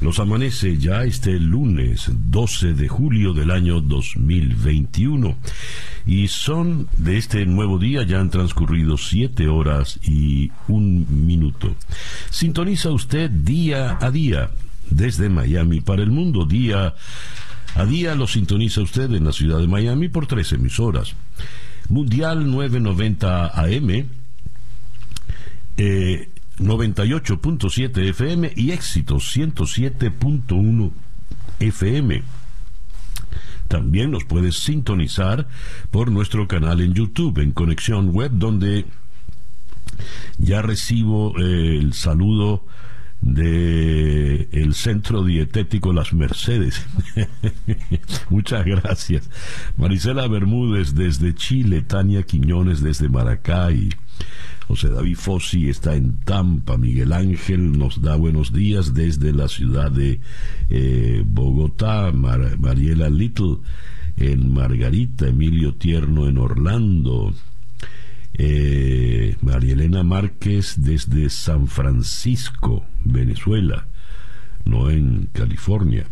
Nos amanece ya este lunes 12 de julio del año 2021 y son de este nuevo día ya han transcurrido siete horas y un minuto. Sintoniza usted día a día desde Miami para el mundo día a día lo sintoniza usted en la ciudad de Miami por tres emisoras. Mundial 990 AM, eh, 98.7 FM y éxito 107.1 FM. También nos puedes sintonizar por nuestro canal en YouTube, en Conexión Web, donde ya recibo eh, el saludo de el Centro Dietético Las Mercedes. Muchas gracias. Marisela Bermúdez desde Chile, Tania Quiñones desde Maracay. José David Fossi está en Tampa. Miguel Ángel nos da buenos días desde la ciudad de eh, Bogotá. Mariela Little en Margarita. Emilio Tierno en Orlando. Eh, María Elena Márquez desde San Francisco, Venezuela, no en California.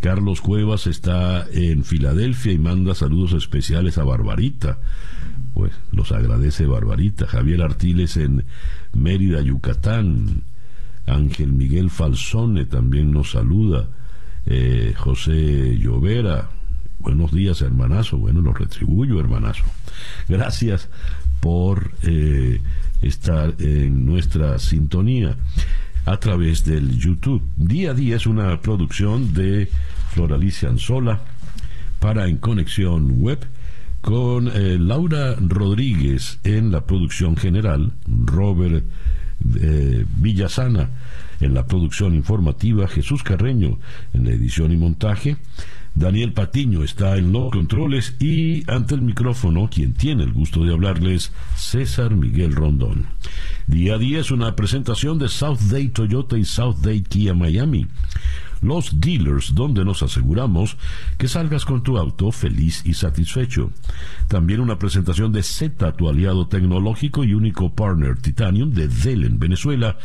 Carlos Cuevas está en Filadelfia y manda saludos especiales a Barbarita pues los agradece Barbarita. Javier Artiles en Mérida, Yucatán. Ángel Miguel Falsone también nos saluda. Eh, José Llovera, buenos días hermanazo. Bueno, lo retribuyo hermanazo. Gracias por eh, estar en nuestra sintonía a través del YouTube. Día a día es una producción de Floralicia Anzola para En Conexión Web con eh, Laura Rodríguez en la producción general, Robert eh, Villasana en la producción informativa, Jesús Carreño en la edición y montaje, Daniel Patiño está en los controles y ante el micrófono, quien tiene el gusto de hablarles, César Miguel Rondón. Día a día es una presentación de South Day Toyota y South Day Kia Miami los dealers donde nos aseguramos que salgas con tu auto feliz y satisfecho. También una presentación de Z, tu aliado tecnológico y único partner Titanium de Dell en Venezuela,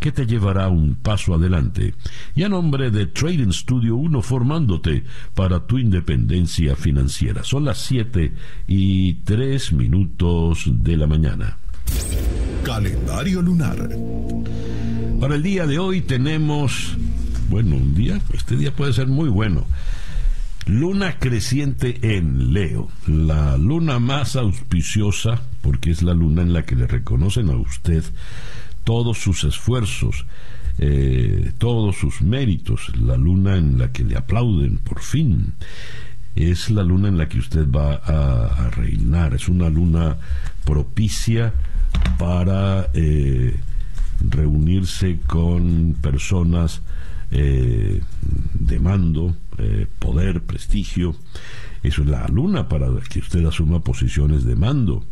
que te llevará un paso adelante. Y a nombre de Trading Studio 1 formándote para tu independencia financiera. Son las 7 y 3 minutos de la mañana. Calendario lunar. Para el día de hoy tenemos bueno, un día, este día puede ser muy bueno. Luna creciente en Leo, la luna más auspiciosa, porque es la luna en la que le reconocen a usted todos sus esfuerzos, eh, todos sus méritos, la luna en la que le aplauden por fin. Es la luna en la que usted va a, reinar, es una luna propicia para eh, reunirse con personas eh, de mando, eh, poder, prestigio. Eso es la luna para que usted asuma posiciones de mando.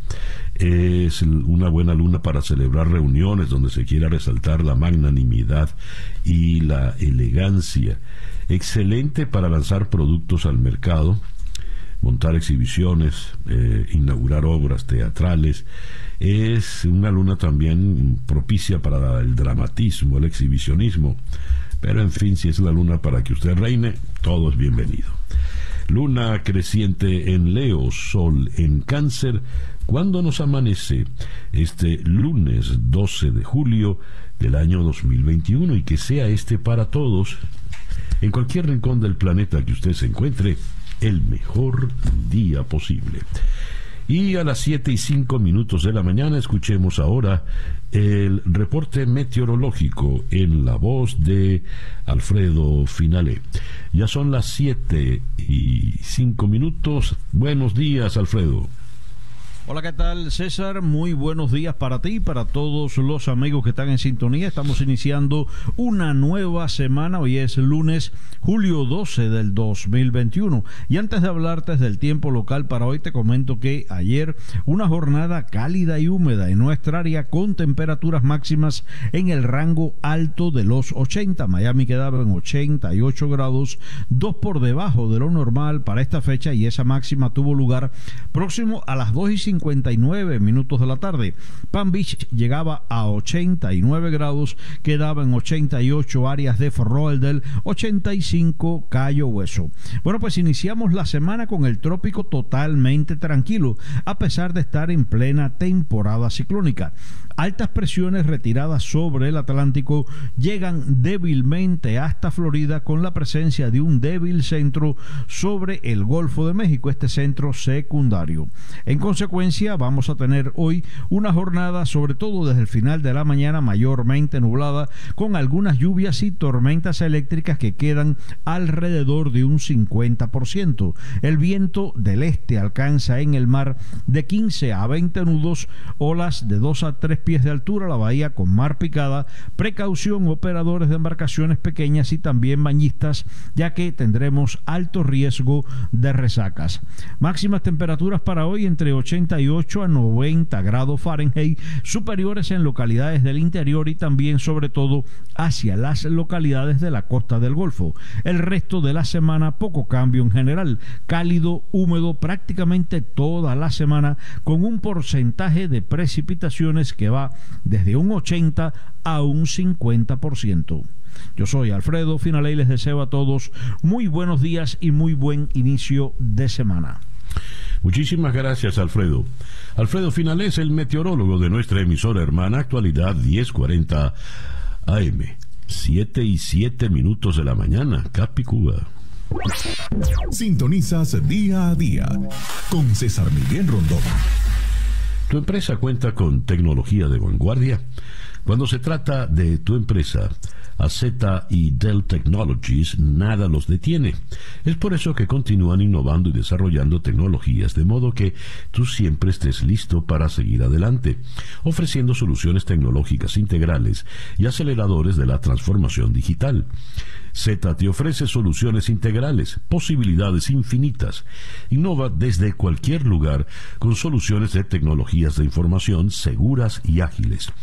Es una buena luna para celebrar reuniones donde se quiera resaltar la magnanimidad y la elegancia. Excelente para lanzar productos al mercado, montar exhibiciones, eh, inaugurar obras teatrales. Es una luna también propicia para el dramatismo, el exhibicionismo. Pero en fin, si es la luna para que usted reine, todo es bienvenido. Luna creciente en Leo, Sol en Cáncer, cuando nos amanece este lunes 12 de julio del año 2021 y que sea este para todos, en cualquier rincón del planeta que usted se encuentre, el mejor día posible. Y a las 7 y 5 minutos de la mañana escuchemos ahora el reporte meteorológico en la voz de Alfredo Finale. Ya son las 7 y 5 minutos. Buenos días, Alfredo. Hola, ¿qué tal César? Muy buenos días para ti para todos los amigos que están en sintonía. Estamos iniciando una nueva semana. Hoy es lunes, julio 12 del 2021. Y antes de hablarte del tiempo local para hoy, te comento que ayer una jornada cálida y húmeda en nuestra área con temperaturas máximas en el rango alto de los 80. Miami quedaba en 88 grados, dos por debajo de lo normal para esta fecha y esa máxima tuvo lugar próximo a las 2 y 5 59 minutos de la tarde. Palm Beach llegaba a 89 grados, quedaba en 88 áreas de Fort 85 Cayo Hueso. Bueno, pues iniciamos la semana con el trópico totalmente tranquilo, a pesar de estar en plena temporada ciclónica. Altas presiones retiradas sobre el Atlántico llegan débilmente hasta Florida con la presencia de un débil centro sobre el Golfo de México, este centro secundario. En consecuencia, vamos a tener hoy una jornada, sobre todo desde el final de la mañana, mayormente nublada, con algunas lluvias y tormentas eléctricas que quedan alrededor de un 50%. El viento del este alcanza en el mar de 15 a 20 nudos, olas de 2 a 3 pies de altura, la bahía con mar picada, precaución operadores de embarcaciones pequeñas y también bañistas, ya que tendremos alto riesgo de resacas. Máximas temperaturas para hoy entre 88 a 90 grados Fahrenheit, superiores en localidades del interior y también sobre todo hacia las localidades de la costa del Golfo. El resto de la semana poco cambio en general, cálido, húmedo prácticamente toda la semana con un porcentaje de precipitaciones que va desde un 80 a un 50%. Yo soy Alfredo Finale y les deseo a todos muy buenos días y muy buen inicio de semana. Muchísimas gracias, Alfredo. Alfredo Finale es el meteorólogo de nuestra emisora hermana Actualidad 1040 AM. 7 y 7 minutos de la mañana, Capicúa. Sintonizas día a día con César Miguel Rondón. ¿Tu empresa cuenta con tecnología de vanguardia? Cuando se trata de tu empresa, AZ y Dell Technologies nada los detiene. Es por eso que continúan innovando y desarrollando tecnologías de modo que tú siempre estés listo para seguir adelante, ofreciendo soluciones tecnológicas integrales y aceleradores de la transformación digital. Z te ofrece soluciones integrales, posibilidades infinitas. Innova desde cualquier lugar con soluciones de tecnologías de información seguras y ágiles.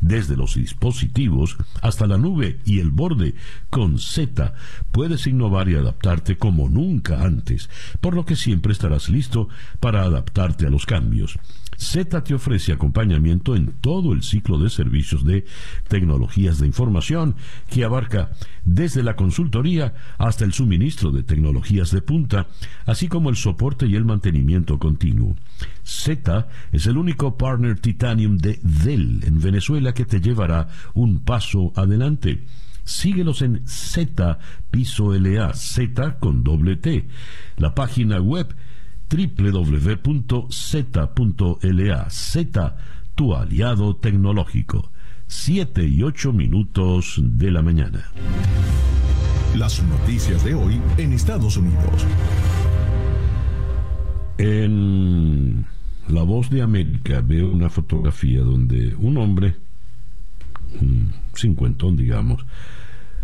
Desde los dispositivos hasta la nube y el borde, con Z puedes innovar y adaptarte como nunca antes, por lo que siempre estarás listo para adaptarte a los cambios. Z te ofrece acompañamiento en todo el ciclo de servicios de tecnologías de información que abarca desde la consultoría hasta el suministro de tecnologías de punta, así como el soporte y el mantenimiento continuo. Z es el único partner Titanium de Dell en Venezuela que te llevará un paso adelante. Síguelos en Z Piso LA, Z con doble T. La página web www.z.la. Z, tu aliado tecnológico. 7 y 8 minutos de la mañana. Las noticias de hoy en Estados Unidos. En La Voz de América veo una fotografía donde un hombre, un cincuentón digamos,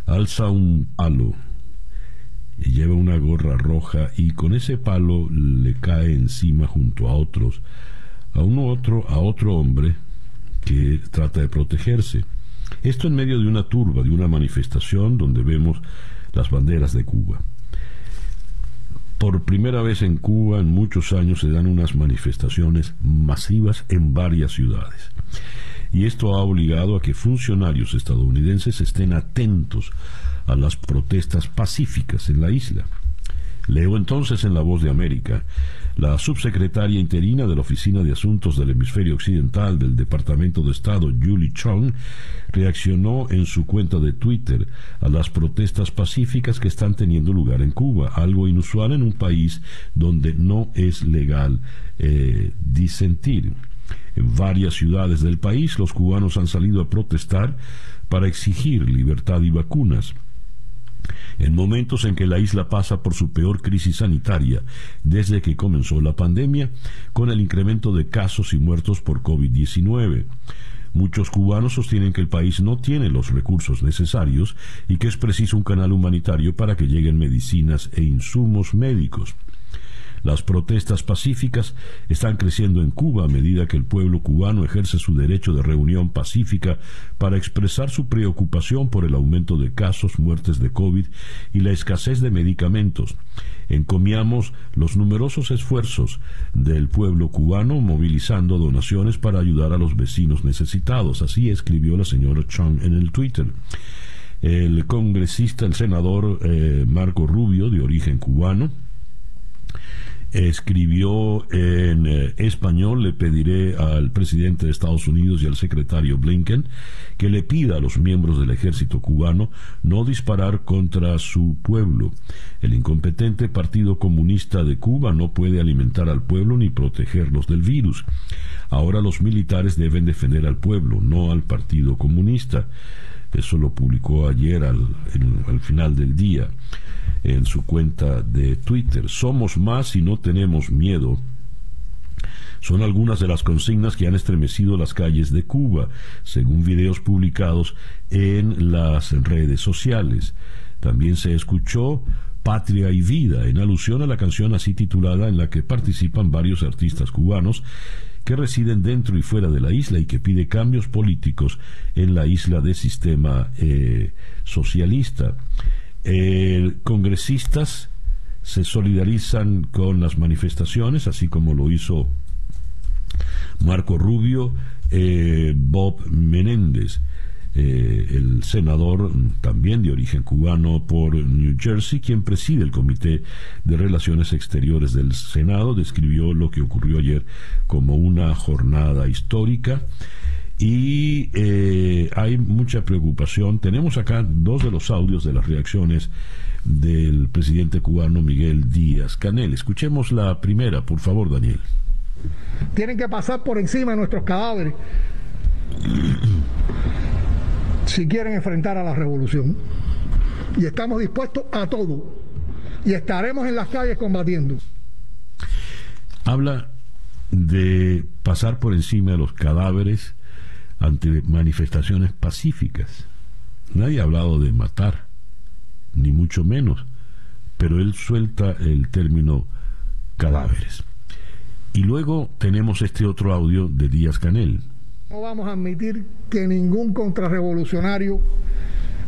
alza un palo lleva una gorra roja y con ese palo le cae encima junto a otros, a uno otro, a otro hombre que trata de protegerse. Esto en medio de una turba, de una manifestación donde vemos las banderas de Cuba. Por primera vez en Cuba en muchos años se dan unas manifestaciones masivas en varias ciudades. Y esto ha obligado a que funcionarios estadounidenses estén atentos a las protestas pacíficas en la isla. Leo entonces en La Voz de América, la subsecretaria interina de la Oficina de Asuntos del Hemisferio Occidental del Departamento de Estado, Julie Chong, reaccionó en su cuenta de Twitter a las protestas pacíficas que están teniendo lugar en Cuba, algo inusual en un país donde no es legal eh, disentir. En varias ciudades del país los cubanos han salido a protestar para exigir libertad y vacunas. En momentos en que la isla pasa por su peor crisis sanitaria desde que comenzó la pandemia, con el incremento de casos y muertos por COVID-19. Muchos cubanos sostienen que el país no tiene los recursos necesarios y que es preciso un canal humanitario para que lleguen medicinas e insumos médicos. Las protestas pacíficas están creciendo en Cuba a medida que el pueblo cubano ejerce su derecho de reunión pacífica para expresar su preocupación por el aumento de casos, muertes de COVID y la escasez de medicamentos. Encomiamos los numerosos esfuerzos del pueblo cubano movilizando donaciones para ayudar a los vecinos necesitados. Así escribió la señora Chung en el Twitter el congresista, el senador eh, Marco Rubio, de origen cubano, escribió en eh, español, le pediré al presidente de Estados Unidos y al secretario Blinken que le pida a los miembros del ejército cubano no disparar contra su pueblo. El incompetente Partido Comunista de Cuba no puede alimentar al pueblo ni protegerlos del virus. Ahora los militares deben defender al pueblo, no al Partido Comunista. Eso lo publicó ayer al, al final del día en su cuenta de Twitter. Somos más y no tenemos miedo. Son algunas de las consignas que han estremecido las calles de Cuba, según videos publicados en las redes sociales. También se escuchó Patria y Vida, en alusión a la canción así titulada en la que participan varios artistas cubanos que residen dentro y fuera de la isla y que pide cambios políticos en la isla de sistema eh, socialista. Eh, congresistas se solidarizan con las manifestaciones, así como lo hizo Marco Rubio, eh, Bob Menéndez, eh, el senador también de origen cubano por New Jersey, quien preside el Comité de Relaciones Exteriores del Senado, describió lo que ocurrió ayer como una jornada histórica y eh, hay mucha preocupación. Tenemos acá dos de los audios de las reacciones del presidente cubano Miguel Díaz Canel. Escuchemos la primera, por favor, Daniel. Tienen que pasar por encima de nuestros cadáveres si quieren enfrentar a la revolución. Y estamos dispuestos a todo. Y estaremos en las calles combatiendo. Habla de pasar por encima de los cadáveres ante manifestaciones pacíficas. Nadie ha hablado de matar, ni mucho menos, pero él suelta el término cadáveres. Y luego tenemos este otro audio de Díaz Canel. No vamos a admitir que ningún contrarrevolucionario,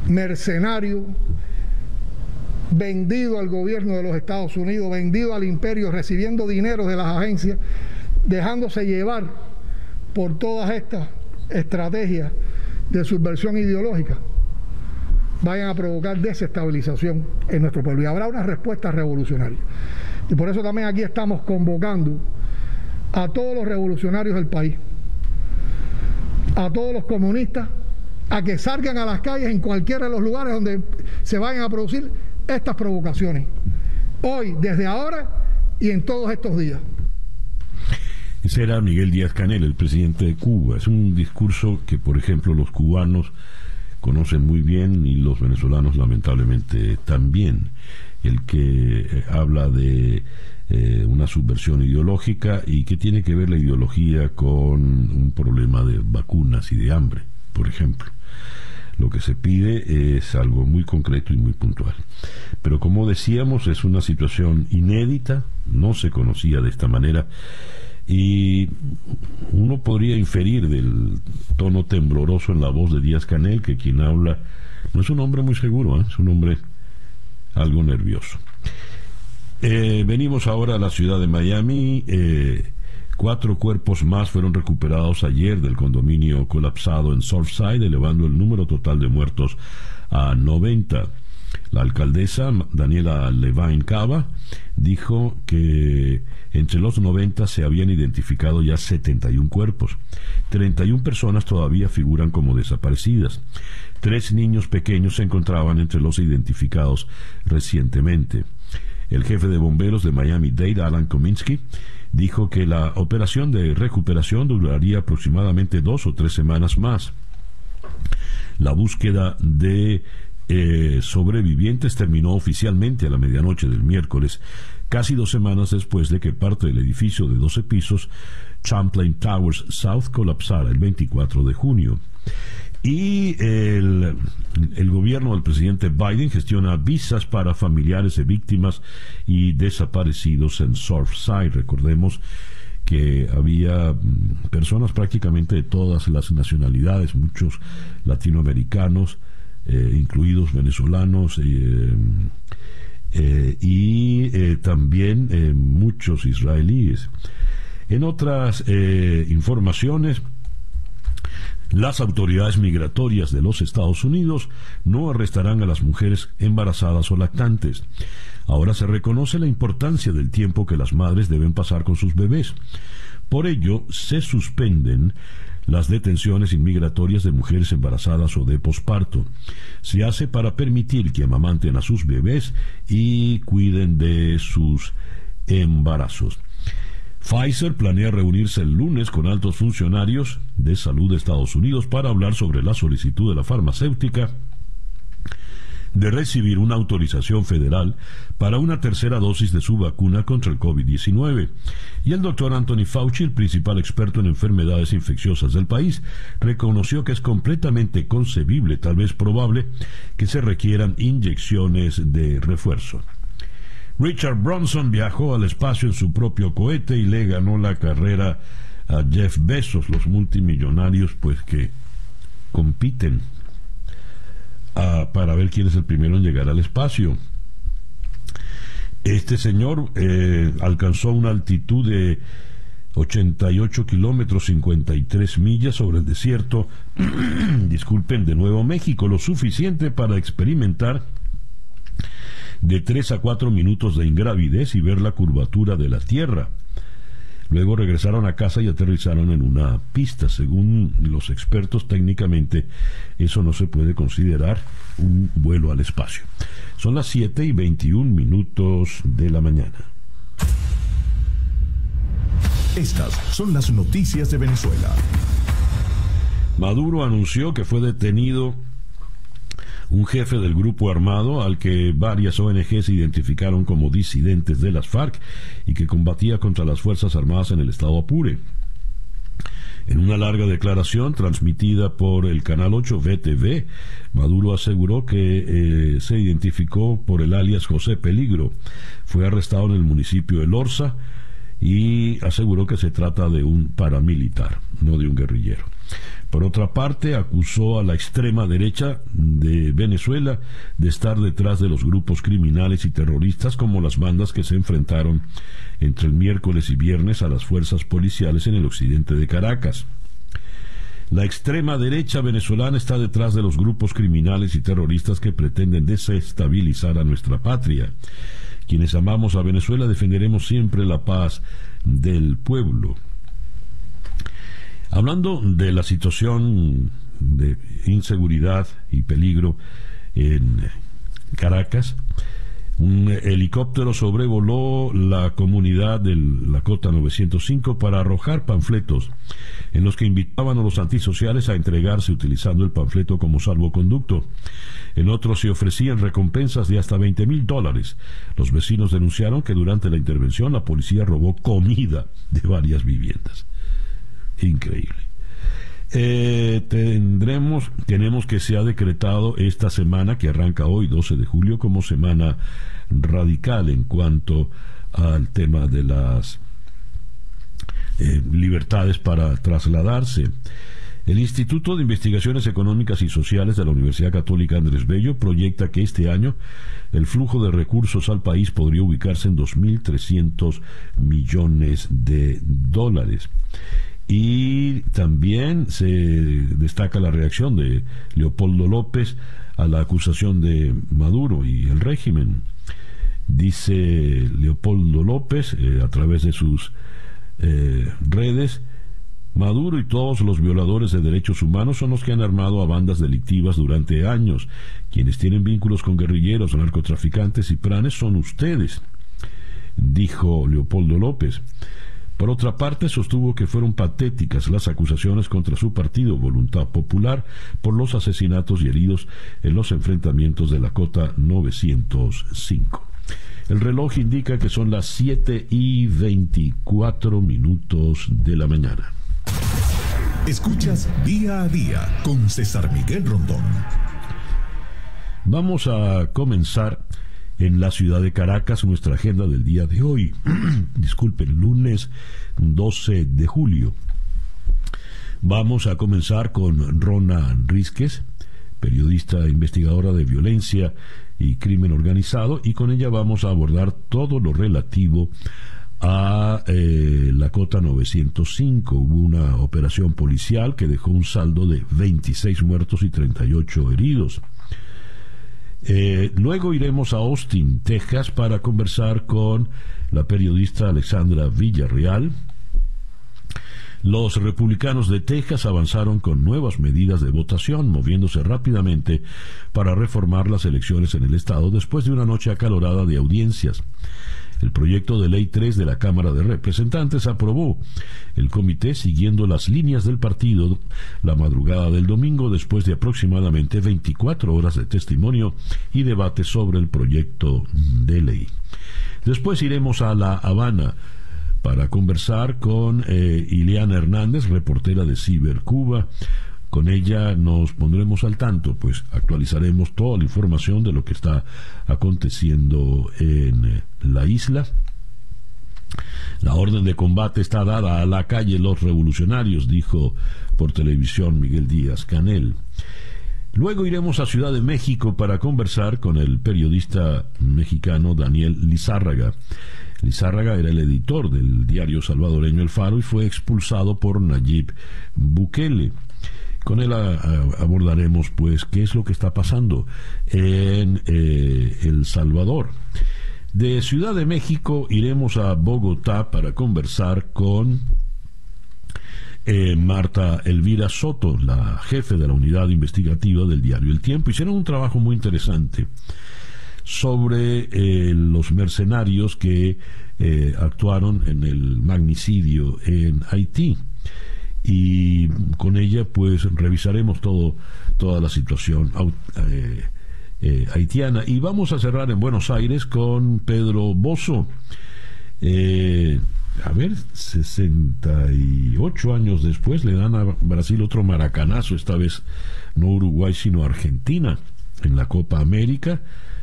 mercenario, vendido al gobierno de los Estados Unidos, vendido al imperio, recibiendo dinero de las agencias, dejándose llevar por todas estas estrategias de subversión ideológica vayan a provocar desestabilización en nuestro pueblo. Y habrá una respuesta revolucionaria. Y por eso también aquí estamos convocando a todos los revolucionarios del país, a todos los comunistas, a que salgan a las calles en cualquiera de los lugares donde se vayan a producir estas provocaciones. Hoy, desde ahora y en todos estos días. Ese era Miguel Díaz Canel, el presidente de Cuba. Es un discurso que, por ejemplo, los cubanos conocen muy bien y los venezolanos lamentablemente también. El que eh, habla de eh, una subversión ideológica y que tiene que ver la ideología con un problema de vacunas y de hambre, por ejemplo. Lo que se pide es algo muy concreto y muy puntual. Pero como decíamos, es una situación inédita, no se conocía de esta manera y uno podría inferir del tono tembloroso en la voz de Díaz Canel que quien habla no es un hombre muy seguro, ¿eh? es un hombre algo nervioso. Eh, venimos ahora a la ciudad de Miami. Eh, cuatro cuerpos más fueron recuperados ayer del condominio colapsado en Surfside, elevando el número total de muertos a 90. La alcaldesa Daniela Levine Cava dijo que entre los 90 se habían identificado ya 71 cuerpos. 31 personas todavía figuran como desaparecidas. Tres niños pequeños se encontraban entre los identificados recientemente. El jefe de bomberos de Miami-Dade, Alan Kominsky, dijo que la operación de recuperación duraría aproximadamente dos o tres semanas más. La búsqueda de eh, sobrevivientes terminó oficialmente a la medianoche del miércoles, casi dos semanas después de que parte del edificio de 12 pisos, Champlain Towers South, colapsara el 24 de junio. Y el, el, gobierno del presidente Biden gestiona visas para familiares de víctimas y desaparecidos en Surfside. Recordemos que había mm, personas prácticamente de todas las nacionalidades, muchos latinoamericanos, eh, incluidos venezolanos eh, eh, y también muchos israelíes. En otras informaciones, las autoridades migratorias de los Estados Unidos no arrestarán a las mujeres embarazadas o lactantes. Ahora se reconoce la importancia del tiempo que las madres deben pasar con sus bebés. Por ello, se suspenden las detenciones inmigratorias de mujeres embarazadas o de posparto. Se hace para permitir que amamanten a sus bebés y cuiden de sus embarazos. Pfizer planea reunirse el lunes con altos funcionarios de salud de Estados Unidos para hablar sobre la solicitud de la farmacéutica de recibir una autorización federal para una tercera dosis de su vacuna contra el COVID-19. Y el doctor Anthony Fauci, el principal experto en enfermedades infecciosas del país, reconoció que es completamente concebible, tal vez probable, que se requieran inyecciones de refuerzo. Richard Bronson viajó al espacio en su propio cohete y le ganó la carrera a Jeff Bezos, los multimillonarios, pues que compiten para ver quién es el primero en llegar al espacio. Este señor eh, alcanzó una altitud de 88 kilómetros 53 millas sobre el desierto, disculpen, de Nuevo México, lo suficiente para experimentar de 3 a 4 minutos de ingravidez y ver la curvatura de la Tierra. Luego regresaron a casa y aterrizaron en una pista. Según los expertos, técnicamente eso no se puede considerar un vuelo al espacio. Son las 7 y 21 minutos de la mañana. Estas son las noticias de Venezuela. Maduro anunció que fue detenido un jefe del grupo armado al que varias ONGs identificaron como disidentes de las FARC y que combatía contra las Fuerzas Armadas en el estado Apure. En una larga declaración transmitida por el Canal 8 VTV, Maduro aseguró que eh, se identificó por el alias José Peligro. Fue arrestado en el municipio de Lorza y aseguró que se trata de un paramilitar, no de un guerrillero. Por otra parte, acusó a la extrema derecha de Venezuela de estar detrás de los grupos criminales y terroristas como las bandas que se enfrentaron entre el miércoles y viernes a las fuerzas policiales en el occidente de Caracas. La extrema derecha venezolana está detrás de los grupos criminales y terroristas que pretenden desestabilizar a nuestra patria. Quienes amamos a Venezuela defenderemos siempre la paz del pueblo. Hablando de la situación de inseguridad y peligro en Caracas, un helicóptero sobrevoló la comunidad de la Cota 905 para arrojar panfletos en los que invitaban a los antisociales a entregarse utilizando el panfleto como salvoconducto. En otros se ofrecían recompensas de hasta 20 mil dólares. Los vecinos denunciaron que durante la intervención la policía robó comida de varias viviendas increíble. Eh, tendremos, tenemos que se ha decretado esta semana que arranca hoy, 12 de julio, como semana radical en cuanto al tema de las eh, libertades para trasladarse. El Instituto de Investigaciones Económicas y Sociales de la Universidad Católica Andrés Bello proyecta que este año el flujo de recursos al país podría ubicarse en 2.300 millones de dólares. Y también se destaca la reacción de Leopoldo López a la acusación de Maduro y el régimen. Dice Leopoldo López eh, a través de sus eh, redes, Maduro y todos los violadores de derechos humanos son los que han armado a bandas delictivas durante años. Quienes tienen vínculos con guerrilleros, narcotraficantes y pranes son ustedes, dijo Leopoldo López. Por otra parte, sostuvo que fueron patéticas las acusaciones contra su partido Voluntad Popular por los asesinatos y heridos en los enfrentamientos de la Cota 905. El reloj indica que son las 7 y 24 minutos de la mañana. Escuchas día a día con César Miguel Rondón. Vamos a comenzar en la ciudad de Caracas nuestra agenda del día de hoy. Disculpen, lunes 12 de julio. Vamos a comenzar con Rona Rizquez, periodista e investigadora de violencia y crimen organizado, y con ella vamos a abordar todo lo relativo a eh, la cota 905. Hubo una operación policial que dejó un saldo de 26 muertos y 38 heridos. Eh, luego iremos a Austin, Texas, para conversar con la periodista Alexandra Villarreal. Los republicanos de Texas avanzaron con nuevas medidas de votación, moviéndose rápidamente para reformar las elecciones en el estado después de una noche acalorada de audiencias. El proyecto de ley 3 de la Cámara de Representantes aprobó el comité siguiendo las líneas del partido la madrugada del domingo después de aproximadamente 24 horas de testimonio y debate sobre el proyecto de ley. Después iremos a La Habana para conversar con eh, Ileana Hernández, reportera de Ciber Cuba, con ella nos pondremos al tanto, pues actualizaremos toda la información de lo que está aconteciendo en eh, la isla. La orden de combate está dada a la calle Los Revolucionarios, dijo por televisión Miguel Díaz Canel. Luego iremos a Ciudad de México para conversar con el periodista mexicano Daniel Lizárraga. Lizárraga era el editor del diario salvadoreño El Faro y fue expulsado por Nayib Bukele. Con él abordaremos pues qué es lo que está pasando en eh, El Salvador. De Ciudad de México iremos a Bogotá para conversar con eh, Marta Elvira Soto, la jefe de la unidad investigativa del diario El Tiempo. Hicieron un trabajo muy interesante sobre eh, los mercenarios que actuaron en el magnicidio en Haití y con ella pues revisaremos todo toda la situación eh, eh, haitiana. Y vamos a cerrar en Buenos Aires con Pedro Bozo. Eh, a ver 68 años después le dan a Brasil otro maracanazo esta vez no Uruguay sino Argentina. En la Copa América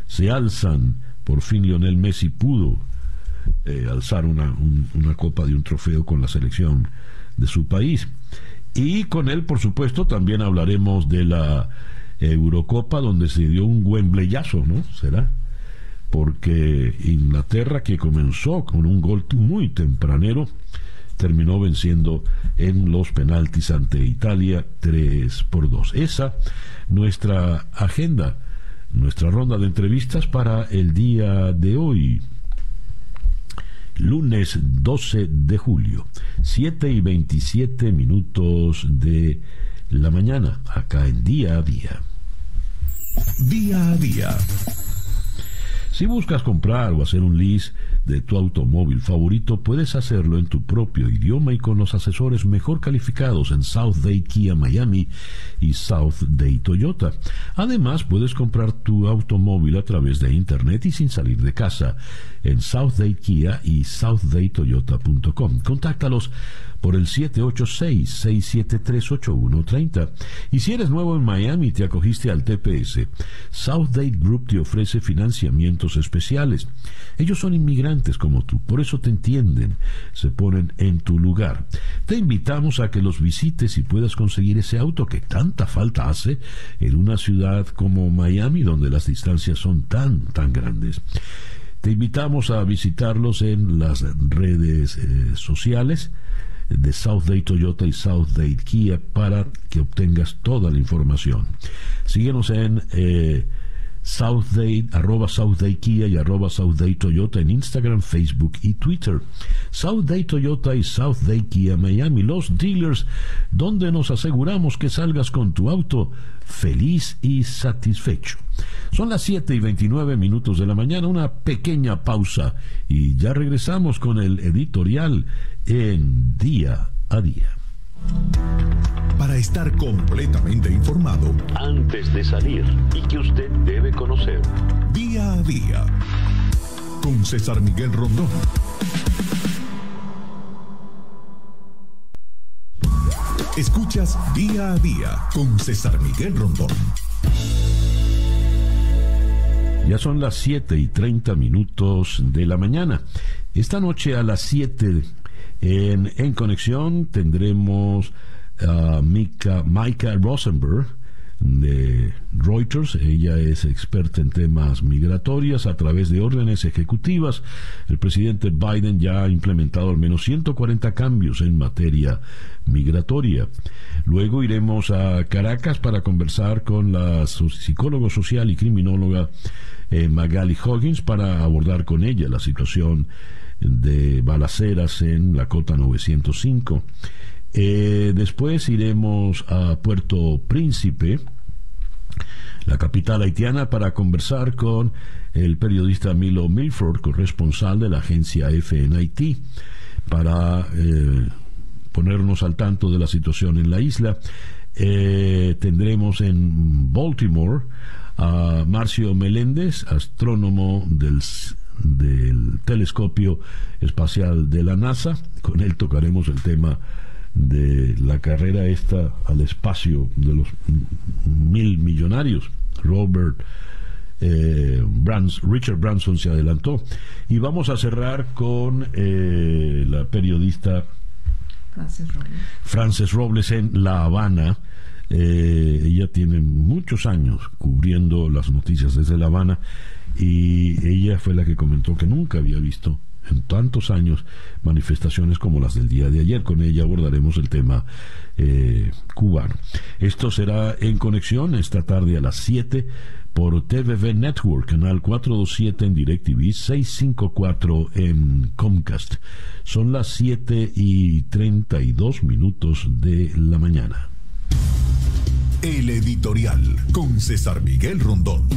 se alzan por fin Lionel Messi pudo alzar una, una copa de un trofeo con la selección de su país. Y con él, por supuesto, también hablaremos de la Eurocopa, donde se dio un buen bleyazo, ¿no? Será. Porque Inglaterra, que comenzó con un gol muy tempranero, terminó venciendo en los penaltis ante Italia 3 por 2. Esa nuestra agenda, nuestra ronda de entrevistas para el día de hoy lunes 12 de julio, 7 y 27 minutos de la mañana, acá en día a día. Día a día. Si buscas comprar o hacer un lease de tu automóvil favorito, puedes hacerlo en tu propio idioma y con los asesores mejor calificados en South Day Kia Miami y South Day Toyota. Además, puedes comprar tu automóvil a través de internet y sin salir de casa en South Day Kia y southdaytoyota.com. Contáctalos por el 786-673-8130. Y si eres nuevo en Miami y te acogiste al TPS, South Date Group te ofrece financiamientos especiales. Ellos son inmigrantes como tú, por eso te entienden, se ponen en tu lugar. Te invitamos a que los visites y puedas conseguir ese auto que tanta falta hace en una ciudad como Miami, donde las distancias son tan, tan grandes. Te invitamos a visitarlos en las redes eh, sociales de South Day Toyota y South Day Kia para que obtengas toda la información. Síguenos en eh, Southday, arroba Southday Kia y arroba Southday Toyota en Instagram, Facebook y Twitter. Southday Toyota y Southday Kia Miami, los dealers donde nos aseguramos que salgas con tu auto feliz y satisfecho. Son las 7 y 29 minutos de la mañana, una pequeña pausa y ya regresamos con el editorial en día a día. Para estar completamente informado antes de salir y que usted debe conocer. Día a día con César Miguel Rondón. Escuchas día a día con César Miguel Rondón. Ya son las 7 y 30 minutos de la mañana. Esta noche a las 7 en, en conexión tendremos a Mika, Micah Rosenberg de Reuters. Ella es experta en temas migratorios a través de órdenes ejecutivas. El presidente Biden ya ha implementado al menos 140 cambios en materia migratoria. Luego iremos a Caracas para conversar con la psicóloga social y criminóloga eh, Magali Hoggins para abordar con ella la situación de balaceras en la cota 905. Eh, después iremos a Puerto Príncipe, la capital haitiana, para conversar con el periodista Milo Milford, corresponsal de la agencia F en Haití, para eh, ponernos al tanto de la situación en la isla. Eh, tendremos en Baltimore a Marcio Meléndez, astrónomo del del telescopio espacial de la NASA. Con él tocaremos el tema de la carrera esta al espacio de los mil millonarios. Robert eh, Richard Branson se adelantó. Y vamos a cerrar con eh, la periodista Frances Robles. en La Habana. Eh, ella tiene muchos años cubriendo las noticias desde La Habana y ella fue la que comentó que nunca había visto en tantos años manifestaciones como las del día de ayer. Con ella abordaremos el tema eh, cubano. Esto será en conexión esta tarde a las 7 por TVV Network, canal 427 en DirecTV, 654 en Comcast. Son las 7 y 32 minutos de la mañana. El editorial con César Miguel Rondón.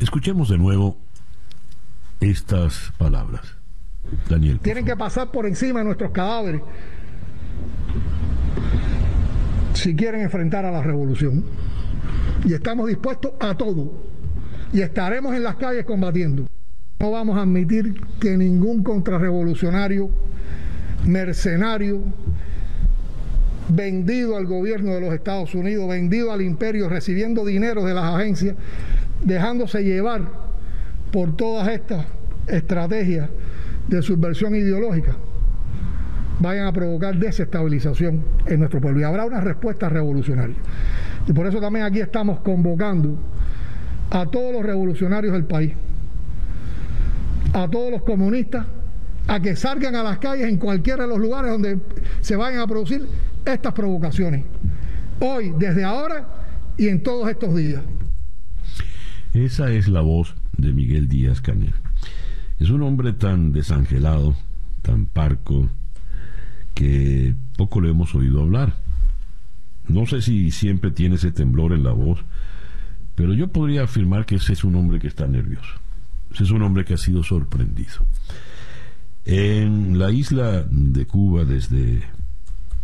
Escuchemos de nuevo estas palabras. Daniel. Tienen que pasar por encima de nuestros cadáveres si quieren enfrentar a la revolución. Y estamos dispuestos a todo. Y estaremos en las calles combatiendo. No vamos a admitir que ningún contrarrevolucionario, mercenario, vendido al gobierno de los Estados Unidos, vendido al imperio, recibiendo dinero de las agencias, dejándose llevar por todas estas estrategias de subversión ideológica, vayan a provocar desestabilización en nuestro pueblo. Y habrá una respuesta revolucionaria. Y por eso también aquí estamos convocando a todos los revolucionarios del país, a todos los comunistas, a que salgan a las calles en cualquiera de los lugares donde se vayan a producir estas provocaciones. Hoy, desde ahora y en todos estos días. Esa es la voz de Miguel Díaz Canel. Es un hombre tan desangelado, tan parco, que poco le hemos oído hablar. No sé si siempre tiene ese temblor en la voz, pero yo podría afirmar que ese es un hombre que está nervioso. Ese es un hombre que ha sido sorprendido. En la isla de Cuba, desde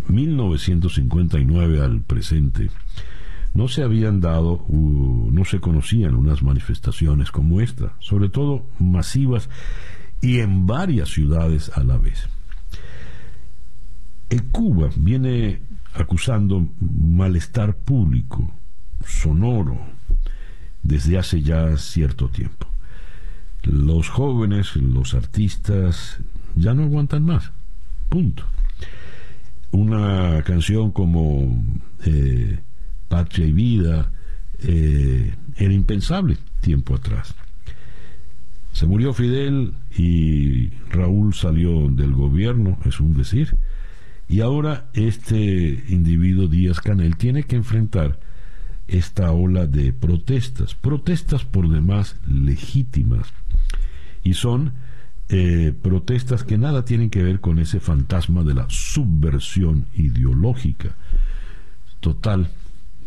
1959 al presente, no se habían dado, no se conocían unas manifestaciones como esta, sobre todo masivas y en varias ciudades a la vez. En Cuba viene acusando malestar público, sonoro, desde hace ya cierto tiempo. Los jóvenes, los artistas, ya no aguantan más. Punto. Una canción como eh, patria y vida, eh, era impensable tiempo atrás. Se murió Fidel y Raúl salió del gobierno, es un decir, y ahora este individuo Díaz Canel tiene que enfrentar esta ola de protestas, protestas por demás legítimas, y son eh, protestas que nada tienen que ver con ese fantasma de la subversión ideológica. Total,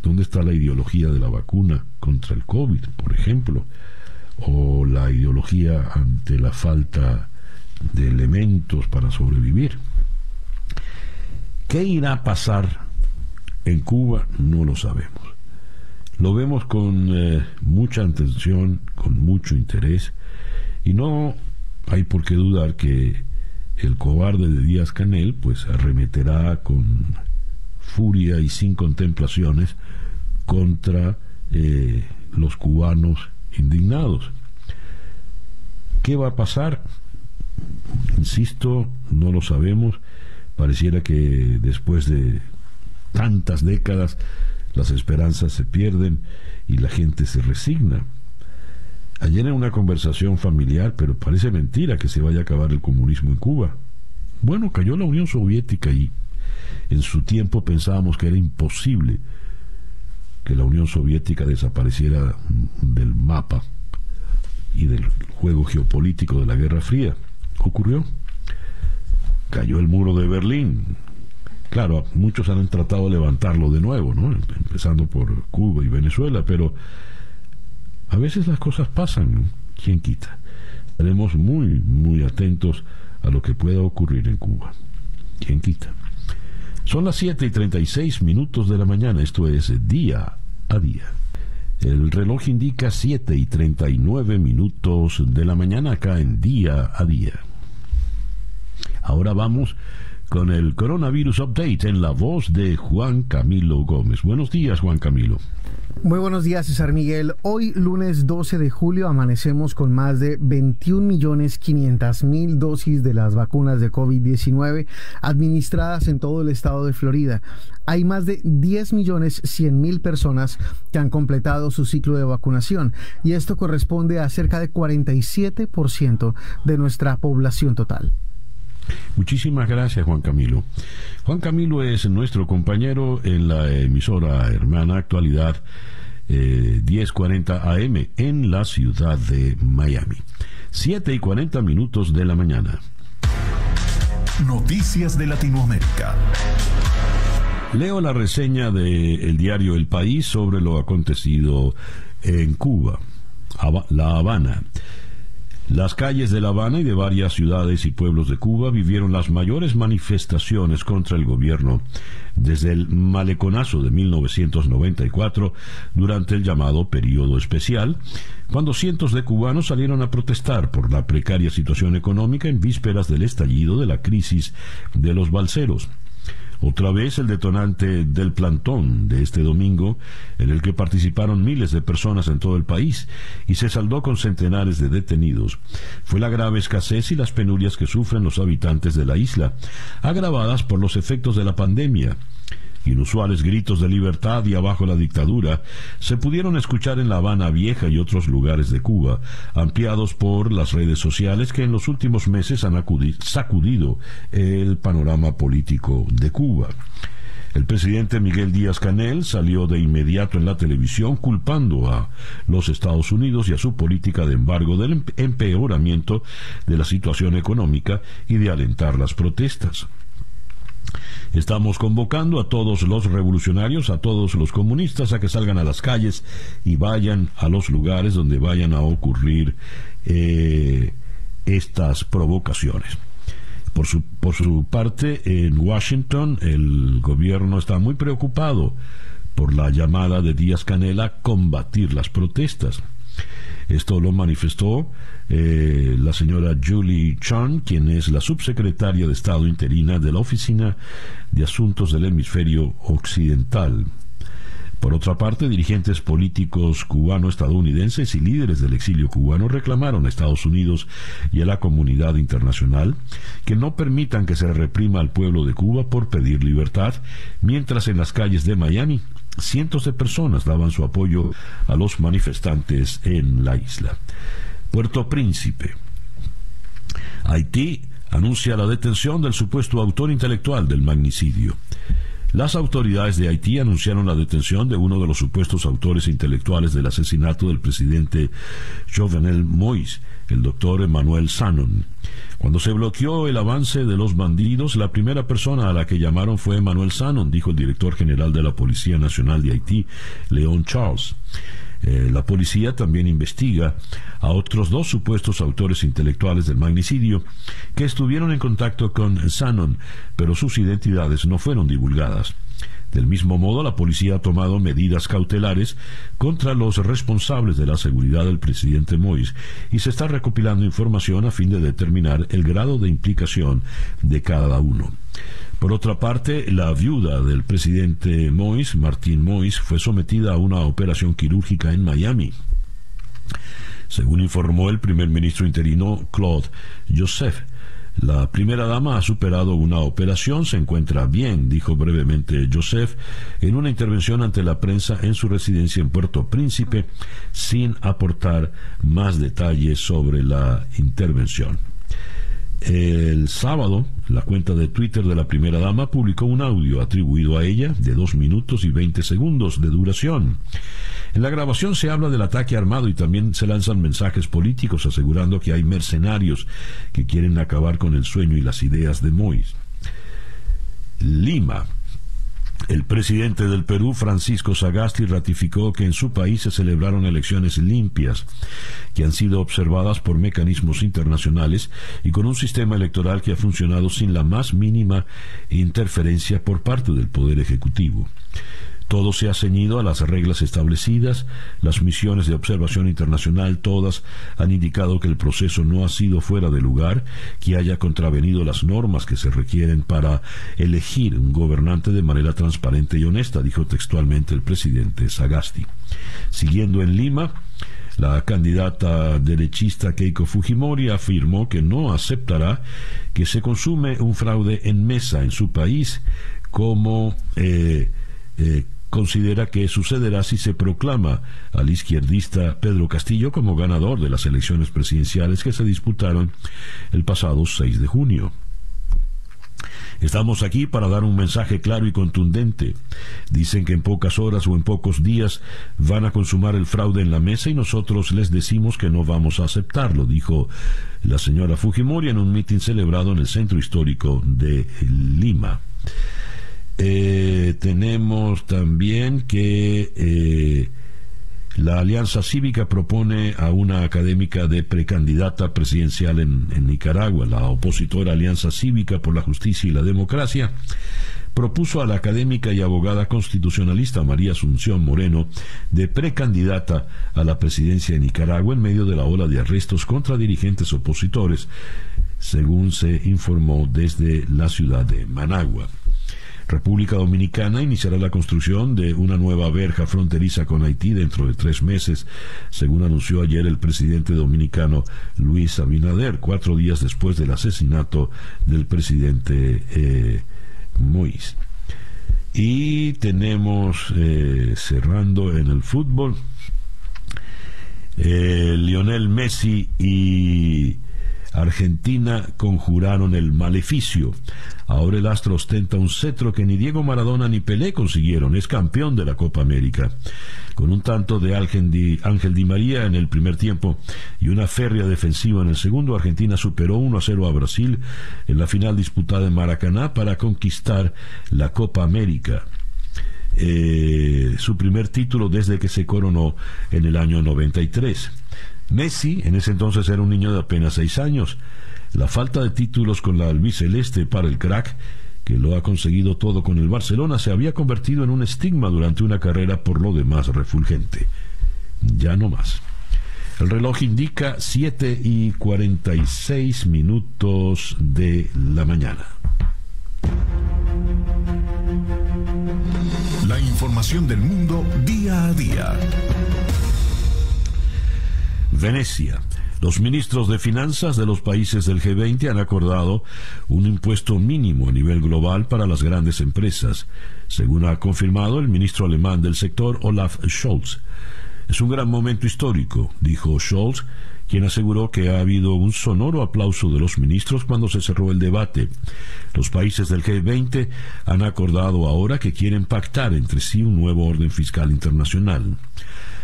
¿dónde está la ideología de la vacuna contra el COVID, por ejemplo? O la ideología ante la falta de elementos para sobrevivir. ¿Qué irá a pasar en Cuba? No lo sabemos. Lo vemos con eh, mucha atención, con mucho interés, y no hay por qué dudar que el cobarde de Díaz Canel pues arremeterá con furia y sin contemplaciones contra eh, los cubanos indignados. ¿Qué va a pasar? Insisto, no lo sabemos. Pareciera que después de tantas décadas las esperanzas se pierden y la gente se resigna. Ayer en una conversación familiar, pero parece mentira que se vaya a acabar el comunismo en Cuba. Bueno, cayó la Unión Soviética y en su tiempo pensábamos que era imposible que la Unión Soviética desapareciera del mapa y del juego geopolítico de la Guerra Fría. Ocurrió. Cayó el muro de Berlín. Claro, muchos han tratado de levantarlo de nuevo, ¿no? Empezando por Cuba y Venezuela, pero a veces las cosas pasan, ¿quién quita? Estaremos muy, muy atentos a lo que pueda ocurrir en Cuba. ¿Quién quita? Son las 7 y 36 minutos de la mañana, esto es día a día. El reloj indica 7 y 39 minutos de la mañana acá en día a día. Ahora vamos con el coronavirus update en la voz de Juan Camilo Gómez. Buenos días, Juan Camilo. Muy buenos días, César Miguel. Hoy, lunes 12 de julio, amanecemos con más de 21.500.000 dosis de las vacunas de COVID-19 administradas en todo el estado de Florida. Hay más de 10.100.000 personas que han completado su ciclo de vacunación y esto corresponde a cerca de 47% de nuestra población total. Muchísimas gracias, Juan Camilo. Juan Camilo es nuestro compañero en la emisora hermana actualidad 1040 eh, AM en la ciudad de Miami. 7 y 40 minutos de la mañana. Noticias de Latinoamérica. Leo la reseña del diario El País sobre lo acontecido en Cuba, La Habana. Las calles de La Habana y de varias ciudades y pueblos de Cuba vivieron las mayores manifestaciones contra el gobierno desde el maleconazo de 1994 durante el llamado periodo especial, cuando cientos de cubanos salieron a protestar por la precaria situación económica en vísperas del estallido de la crisis de los balseros. Otra vez el detonante del plantón de este domingo, en el que participaron miles de personas en todo el país y se saldó con centenares de detenidos, fue la grave escasez y las penurias que sufren los habitantes de la isla, agravadas por los efectos de la pandemia Inusuales gritos de libertad y abajo la dictadura se pudieron escuchar en La Habana Vieja y otros lugares de Cuba, ampliados por las redes sociales que en los últimos meses han sacudido el panorama político de Cuba. El presidente Miguel Díaz Canel salió de inmediato en la televisión culpando a los Estados Unidos y a su política de embargo del empeoramiento de la situación económica y de alentar las protestas. Estamos convocando a todos los revolucionarios, a todos los comunistas, a que salgan a las calles y vayan a los lugares donde vayan a ocurrir eh, estas provocaciones. Por su, por su parte, en Washington, el gobierno está muy preocupado por la llamada de Díaz Canela a combatir las protestas. Esto lo manifestó eh, la señora Julie Chan, quien es la subsecretaria de Estado interina de la Oficina de Asuntos del Hemisferio Occidental. Por otra parte, dirigentes políticos cubano-estadounidenses y líderes del exilio cubano reclamaron a Estados Unidos y a la comunidad internacional que no permitan que se reprima al pueblo de Cuba por pedir libertad, mientras en las calles de Miami cientos de personas daban su apoyo a los manifestantes en la isla. Puerto Príncipe. Haití anuncia la detención del supuesto autor intelectual del magnicidio. Las autoridades de Haití anunciaron la detención de uno de los supuestos autores intelectuales del asesinato del presidente Jovenel Moïse, el doctor Emmanuel Sanon. Cuando se bloqueó el avance de los bandidos, la primera persona a la que llamaron fue Emmanuel Sanon, dijo el director general de la Policía Nacional de Haití, Leon Charles. Eh, la policía también investiga a otros dos supuestos autores intelectuales del magnicidio que estuvieron en contacto con Sanon, pero sus identidades no fueron divulgadas. Del mismo modo, la policía ha tomado medidas cautelares contra los responsables de la seguridad del presidente Moïse y se está recopilando información a fin de determinar el grado de implicación de cada uno. Por otra parte, la viuda del presidente Moïse, Martín Moïse, fue sometida a una operación quirúrgica en Miami. Según informó el primer ministro interino Claude Joseph, la primera dama ha superado una operación, se encuentra bien, dijo brevemente Joseph en una intervención ante la prensa en su residencia en Puerto Príncipe, sin aportar más detalles sobre la intervención. El sábado, la cuenta de Twitter de la primera dama publicó un audio atribuido a ella de dos minutos y veinte segundos de duración. En la grabación se habla del ataque armado y también se lanzan mensajes políticos asegurando que hay mercenarios que quieren acabar con el sueño y las ideas de Mois. Lima, el presidente del Perú, Francisco Sagasti, ratificó que en su país se celebraron elecciones limpias, que han sido observadas por mecanismos internacionales y con un sistema electoral que ha funcionado sin la más mínima interferencia por parte del Poder Ejecutivo. Todo se ha ceñido a las reglas establecidas, las misiones de observación internacional todas han indicado que el proceso no ha sido fuera de lugar, que haya contravenido las normas que se requieren para elegir un gobernante de manera transparente y honesta, dijo textualmente el presidente Sagasti. Siguiendo en Lima, la candidata derechista Keiko Fujimori afirmó que no aceptará que se consume un fraude en mesa en su país como eh, eh, considera que sucederá si se proclama al izquierdista Pedro Castillo como ganador de las elecciones presidenciales que se disputaron el pasado 6 de junio. Estamos aquí para dar un mensaje claro y contundente. Dicen que en pocas horas o en pocos días van a consumar el fraude en la mesa y nosotros les decimos que no vamos a aceptarlo, dijo la señora Fujimori en un mitin celebrado en el centro histórico de Lima. Eh, tenemos también que eh, la Alianza Cívica propone a una académica de precandidata presidencial en, en, Nicaragua. La opositora Alianza Cívica por la Justicia y la Democracia propuso a la académica y abogada constitucionalista María Asunción Moreno de precandidata a la presidencia de Nicaragua en medio de la ola de arrestos contra dirigentes opositores, según se informó desde la ciudad de Managua. República Dominicana iniciará la construcción de una nueva verja fronteriza con Haití dentro de tres meses, según anunció ayer el presidente dominicano Luis Abinader, cuatro días después del asesinato del presidente eh, Moïse. Y tenemos, eh, cerrando en el fútbol, eh, Lionel Messi y Argentina conjuraron el maleficio. Ahora el astro ostenta un cetro que ni Diego Maradona ni Pelé consiguieron. Es campeón de la Copa América. Con un tanto de Ángel Di, María en el primer tiempo y una férrea defensiva en el segundo, Argentina superó 1 a 0 a Brasil en la final disputada en Maracaná para conquistar la Copa América. Eh, su primer título desde que se coronó en el año 93. Messi en ese entonces era un niño de apenas seis años. La falta de títulos con la albiceleste para el crack, que lo ha conseguido todo con el Barcelona, se había convertido en un estigma durante una carrera por lo demás refulgente. Ya no más. El reloj indica 7 y 46 minutos de la mañana. La información del mundo día a día. Venecia. Los ministros de finanzas de los países del G20 han acordado un impuesto mínimo a nivel global para las grandes empresas, según ha confirmado el ministro alemán del sector Olaf Scholz. Es un gran momento histórico, dijo Scholz, quien aseguró que ha habido un sonoro aplauso de los ministros cuando se cerró el debate. Los países del G20 han acordado ahora que quieren pactar entre sí un nuevo orden fiscal internacional.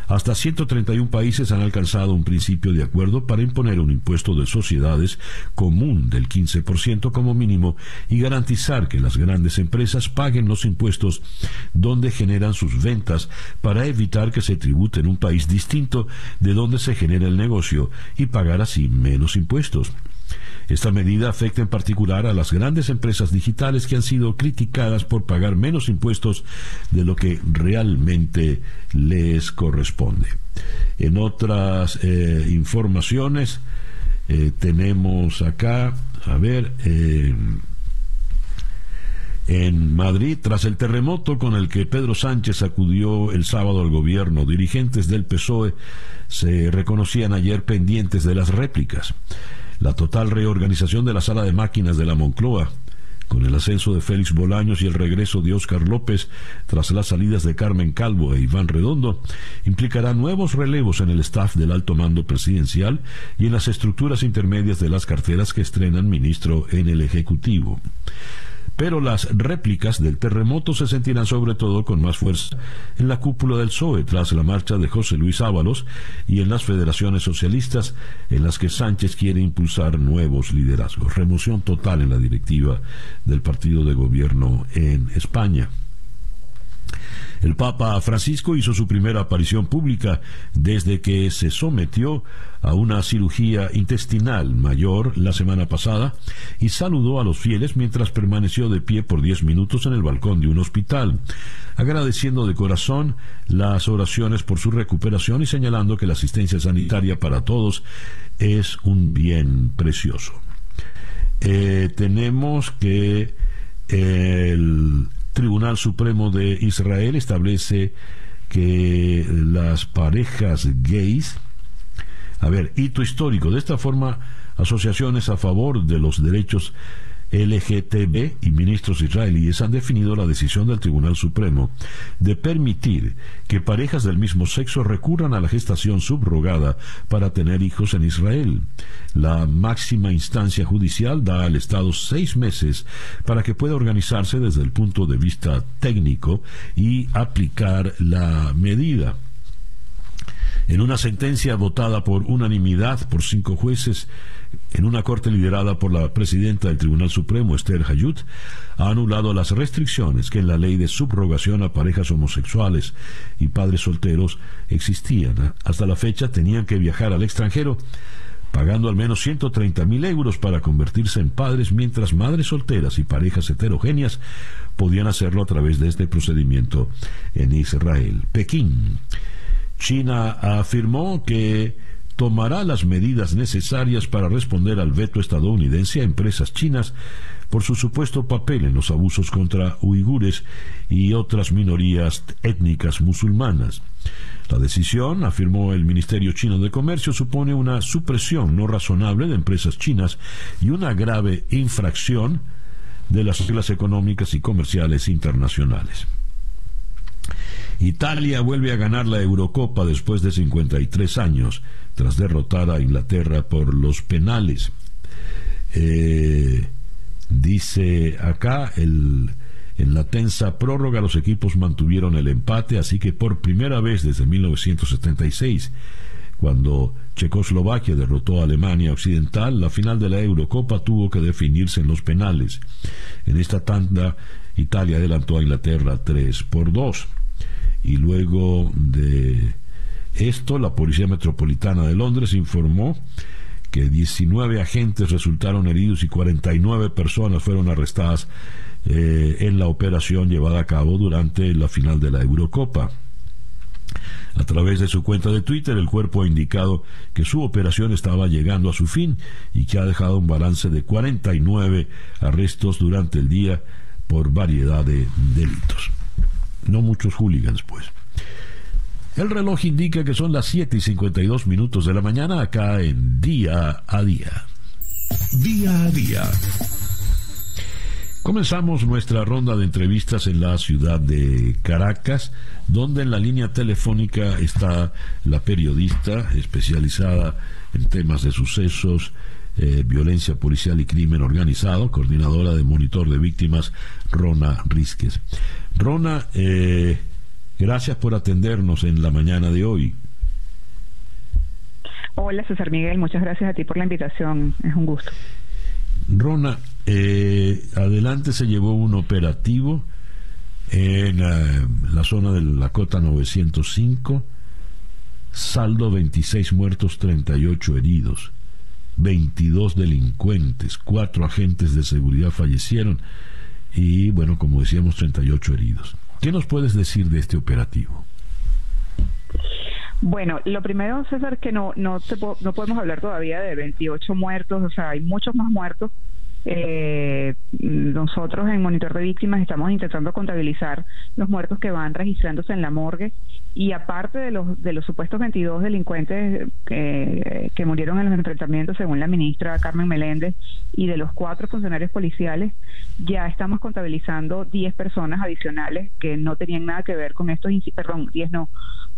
Hasta 131 países han alcanzado un principio de acuerdo para imponer un impuesto de sociedades común del 15% como mínimo y garantizar que las grandes empresas paguen los impuestos donde generan sus ventas para evitar que se tribute en un país distinto de donde se genera el negocio y pagar así menos impuestos. Esta medida afecta en particular a las grandes empresas digitales que han sido criticadas por pagar menos impuestos de lo que realmente les corresponde. En otras eh, informaciones eh, tenemos acá, a ver, eh, en Madrid, tras el terremoto con el que Pedro Sánchez acudió el sábado al gobierno, dirigentes del PSOE se reconocían ayer pendientes de las réplicas la total reorganización de la sala de máquinas de la Moncloa, con el ascenso de Félix Bolaños y el regreso de Óscar López tras las salidas de Carmen Calvo e Iván Redondo, implicará nuevos relevos en el staff del alto mando presidencial y en las estructuras intermedias de las carteras que estrenan ministro en el Ejecutivo pero las réplicas del terremoto se sentirán sobre todo con más fuerza en la cúpula del PSOE tras la marcha de José Luis Ábalos y en las federaciones socialistas en las que Sánchez quiere impulsar nuevos liderazgos. Remoción total en la directiva del partido de gobierno en España. El Papa Francisco hizo su primera aparición pública desde que se sometió a una cirugía intestinal mayor la semana pasada y saludó a los fieles mientras permaneció de pie por diez minutos en el balcón de un hospital, agradeciendo de corazón las oraciones por su recuperación y señalando que la asistencia sanitaria para todos es un bien precioso. Eh, tenemos que el Tribunal Supremo de Israel establece que las parejas gays, a ver, hito histórico, de esta forma, asociaciones a favor de los derechos LGTB y ministros israelíes han definido la decisión del Tribunal Supremo de permitir que parejas del mismo sexo recurran a la gestación subrogada para tener hijos en Israel. La máxima instancia judicial da al Estado seis meses para que pueda organizarse desde el punto de vista técnico y aplicar la medida. En una sentencia votada por unanimidad por cinco jueces, en una corte liderada por la presidenta del Tribunal Supremo, Esther Hayut, ha anulado las restricciones que en la ley de subrogación a parejas homosexuales y padres solteros existían. Hasta la fecha tenían que viajar al extranjero pagando al menos 130 mil euros para convertirse en padres, mientras madres solteras y parejas heterogéneas podían hacerlo a través de este procedimiento en Israel. Pekín. China afirmó que tomará las medidas necesarias para responder al veto estadounidense a empresas chinas por su supuesto papel en los abusos contra uigures y otras minorías étnicas musulmanas. La decisión, afirmó el Ministerio Chino de Comercio, supone una supresión no razonable de empresas chinas y una grave infracción de las reglas económicas y comerciales internacionales. Italia vuelve a ganar la Eurocopa después de 53 años, tras derrotar a Inglaterra por los penales. Eh, dice acá, el, en la tensa prórroga los equipos mantuvieron el empate, así que por primera vez desde 1976, cuando Checoslovaquia derrotó a Alemania Occidental, la final de la Eurocopa tuvo que definirse en los penales. En esta tanda, Italia adelantó a Inglaterra 3 por 2 y luego de esto la Policía Metropolitana de Londres informó que 19 agentes resultaron heridos y 49 personas fueron arrestadas eh, en la operación llevada a cabo durante la final de la Eurocopa. A través de su cuenta de Twitter, el cuerpo ha indicado que su operación estaba llegando a su fin y que ha dejado un balance de 49 arrestos durante el día por variedad de delitos no muchos hooligans, pues. El reloj indica que son las 7 y 52 minutos de la mañana acá en Día a Día. Día a Día Comenzamos nuestra ronda de entrevistas en la ciudad de Caracas, donde en la línea telefónica está la periodista especializada en temas de sucesos, eh, violencia policial y crimen organizado, coordinadora de monitor de víctimas, Rona Rizquez. Rona, eh, gracias por atendernos en la mañana de hoy. Hola César Miguel, muchas gracias a ti por la invitación, es un gusto. Rona, eh, adelante se llevó un operativo en eh, la zona de la cota 905, saldo 26 muertos, 38 heridos, 22 delincuentes, 4 agentes de seguridad fallecieron y, bueno, como decíamos, 38 heridos. ¿Qué nos puedes decir de este operativo? Bueno, lo primero, César, que no, no, no podemos hablar todavía de 28 muertos, o sea, hay muchos más muertos. Eh, nosotros en Monitor de Víctimas estamos intentando contabilizar los muertos que van registrándose en la morgue y aparte de los, de los supuestos 22 delincuentes que, que murieron en los enfrentamientos, según la ministra Carmen Meléndez, y de los cuatro funcionarios policiales, ya estamos contabilizando 10 personas adicionales que no tenían nada que ver con estos, perdón, 10 no,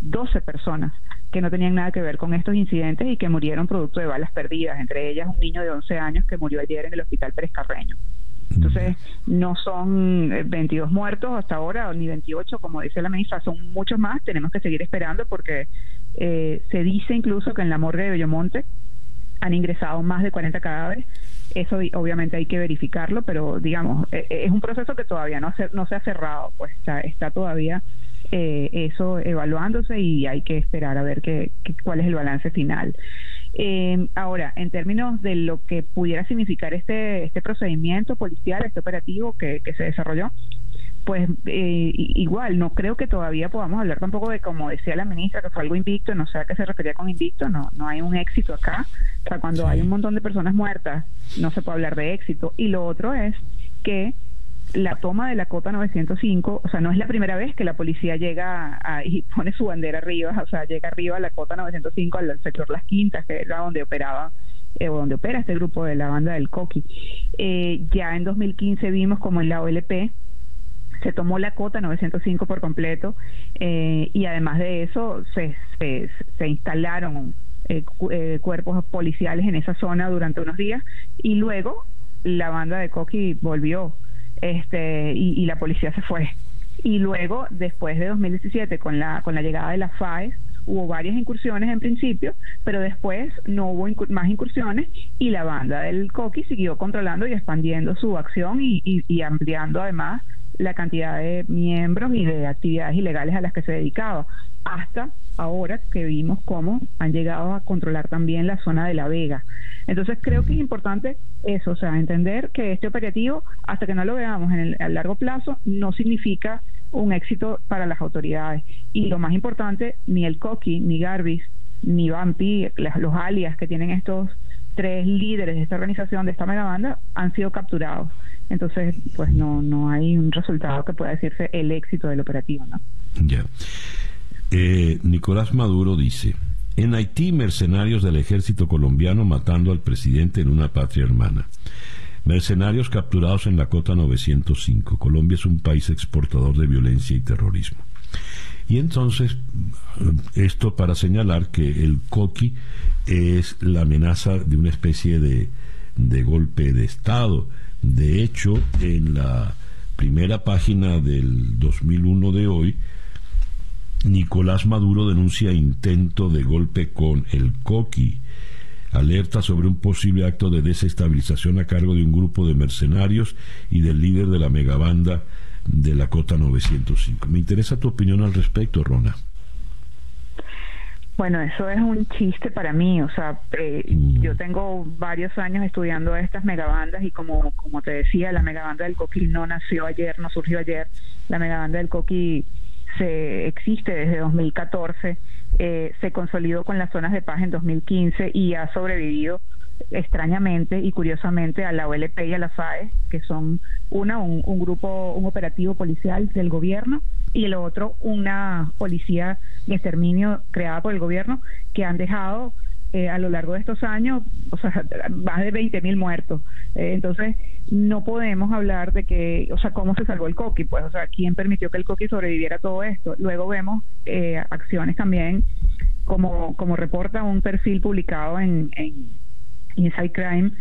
12 personas que no tenían nada que ver con estos incidentes y que murieron producto de balas perdidas, entre ellas un niño de 11 años que murió ayer en el hospital Pérez Carreño. Entonces, no son 22 eh, muertos hasta ahora, ni 28, como dice la ministra, son muchos más. Tenemos que seguir esperando porque eh, se dice incluso que en la morgue de Bellomonte han ingresado más de 40 cadáveres. Eso obviamente hay que verificarlo, pero digamos, e, e, es un proceso que todavía no, no se ha cerrado, pues está, está todavía eh, eso evaluándose y hay que esperar a ver qué, cuál es el balance final. Eh, ahora, en términos de lo que pudiera significar este, este procedimiento policial, este operativo que, que se desarrolló, pues eh, igual, no creo que todavía podamos hablar tampoco de, como decía la ministra, que fue algo invicto, no sé a qué se refería con invicto, no, no hay un éxito acá. O sea, cuando hay un montón de personas muertas, no se puede hablar de éxito. Y lo otro es que la toma de la cota 905, o sea, no es la primera vez que la policía llega y pone su bandera arriba, o sea, llega arriba a la cota 905 al sector Las Quintas, que era donde operaba eh, o donde opera este grupo de la banda del Coqui. Eh, ya en 2015 vimos como en la OLP se tomó la cota 905 por completo eh, y además de eso se, se, instalaron cuerpos policiales en esa zona durante unos días y luego la banda de Coqui volvió este, y, la policía se fue. Y luego, después de 2017, con la, con la llegada de la FAES, hubo varias incursiones en principio, pero después no hubo más incursiones y la banda del Coqui siguió controlando y expandiendo su acción y, y, ampliando además la cantidad de miembros y de actividades ilegales a las que se dedicaba, hasta ahora que vimos cómo han llegado a controlar también la zona de La Vega. Entonces creo que es importante eso, o sea, entender que este operativo, hasta que no lo veamos en el, a largo plazo, no significa un éxito para las autoridades. Y lo más importante, ni el Coqui, ni Garbis, ni Vampi, los alias que tienen estos tres líderes de esta organización, de esta megabanda, han sido capturados. Entonces, pues no, no hay un resultado que pueda decirse el éxito del operativo, ¿no? Ya. Eh, Nicolás Maduro dice, en Haití, mercenarios del ejército colombiano matando al presidente en una patria hermana. Mercenarios capturados en la cota 905. Colombia es un país exportador de violencia y terrorismo. Y entonces, esto para señalar que el coqui es la amenaza de una especie de, de golpe de Estado. De hecho, en la primera página del 2001 de hoy, Nicolás Maduro denuncia intento de golpe con el coqui. Alerta sobre un posible acto de desestabilización a cargo de un grupo de mercenarios y del líder de la megabanda de la Cota 905. Me interesa tu opinión al respecto, Rona. Bueno, eso es un chiste para mí, o sea, eh, mm. yo tengo varios años estudiando estas megabandas y como, como te decía, la megabanda del Coqui no nació ayer, no surgió ayer, la megabanda del Coqui se existe desde 2014, eh, se consolidó con las zonas de paz en 2015 y ha sobrevivido extrañamente y curiosamente a la OLP y a la FAE, que son una, un, grupo, un operativo policial del gobierno y el otro una policía de exterminio creada por el gobierno que han dejado eh, a lo largo de estos años, o sea, más de 20 mil muertos. Eh, entonces, no podemos hablar de que, o sea, cómo se salvó el coqui, pues, o sea, quién permitió que el coqui sobreviviera a todo esto. Luego vemos eh, acciones también, como, como reporta un perfil publicado en, en Inside Crime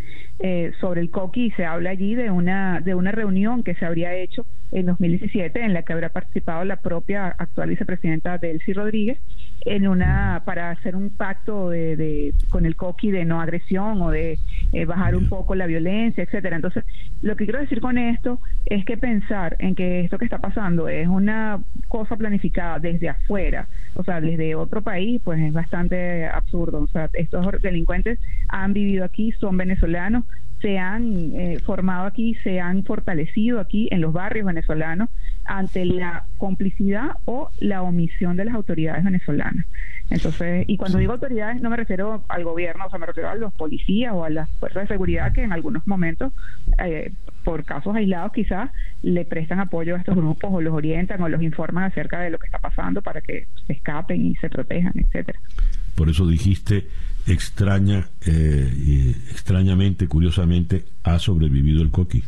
sobre el coqui y se habla allí de una, de una reunión que se habría hecho en 2017 en la que habrá participado la propia actual vicepresidenta Delcy Rodríguez en una para hacer un pacto de, con el coqui de no agresión o de eh, bajar un poco la violencia, etcétera. Entonces, lo que quiero decir con esto es que pensar en que esto que está pasando es una cosa planificada desde afuera, o sea, desde otro país, pues es bastante absurdo. O sea, estos delincuentes han vivido aquí, son venezolanos, se han eh, formado aquí, se han fortalecido aquí en los barrios venezolanos ante la complicidad o la omisión de las autoridades venezolanas. Entonces, y cuando digo autoridades no me refiero al gobierno, o sea, me refiero a los policías o a las fuerzas de seguridad que en algunos momentos, eh, por casos aislados quizás, le prestan apoyo a estos grupos o los orientan o los informan acerca de lo que está pasando para que se escapen y se protejan, etcétera. Por eso dijiste extraña, eh, extrañamente, curiosamente, ha sobrevivido el coqui.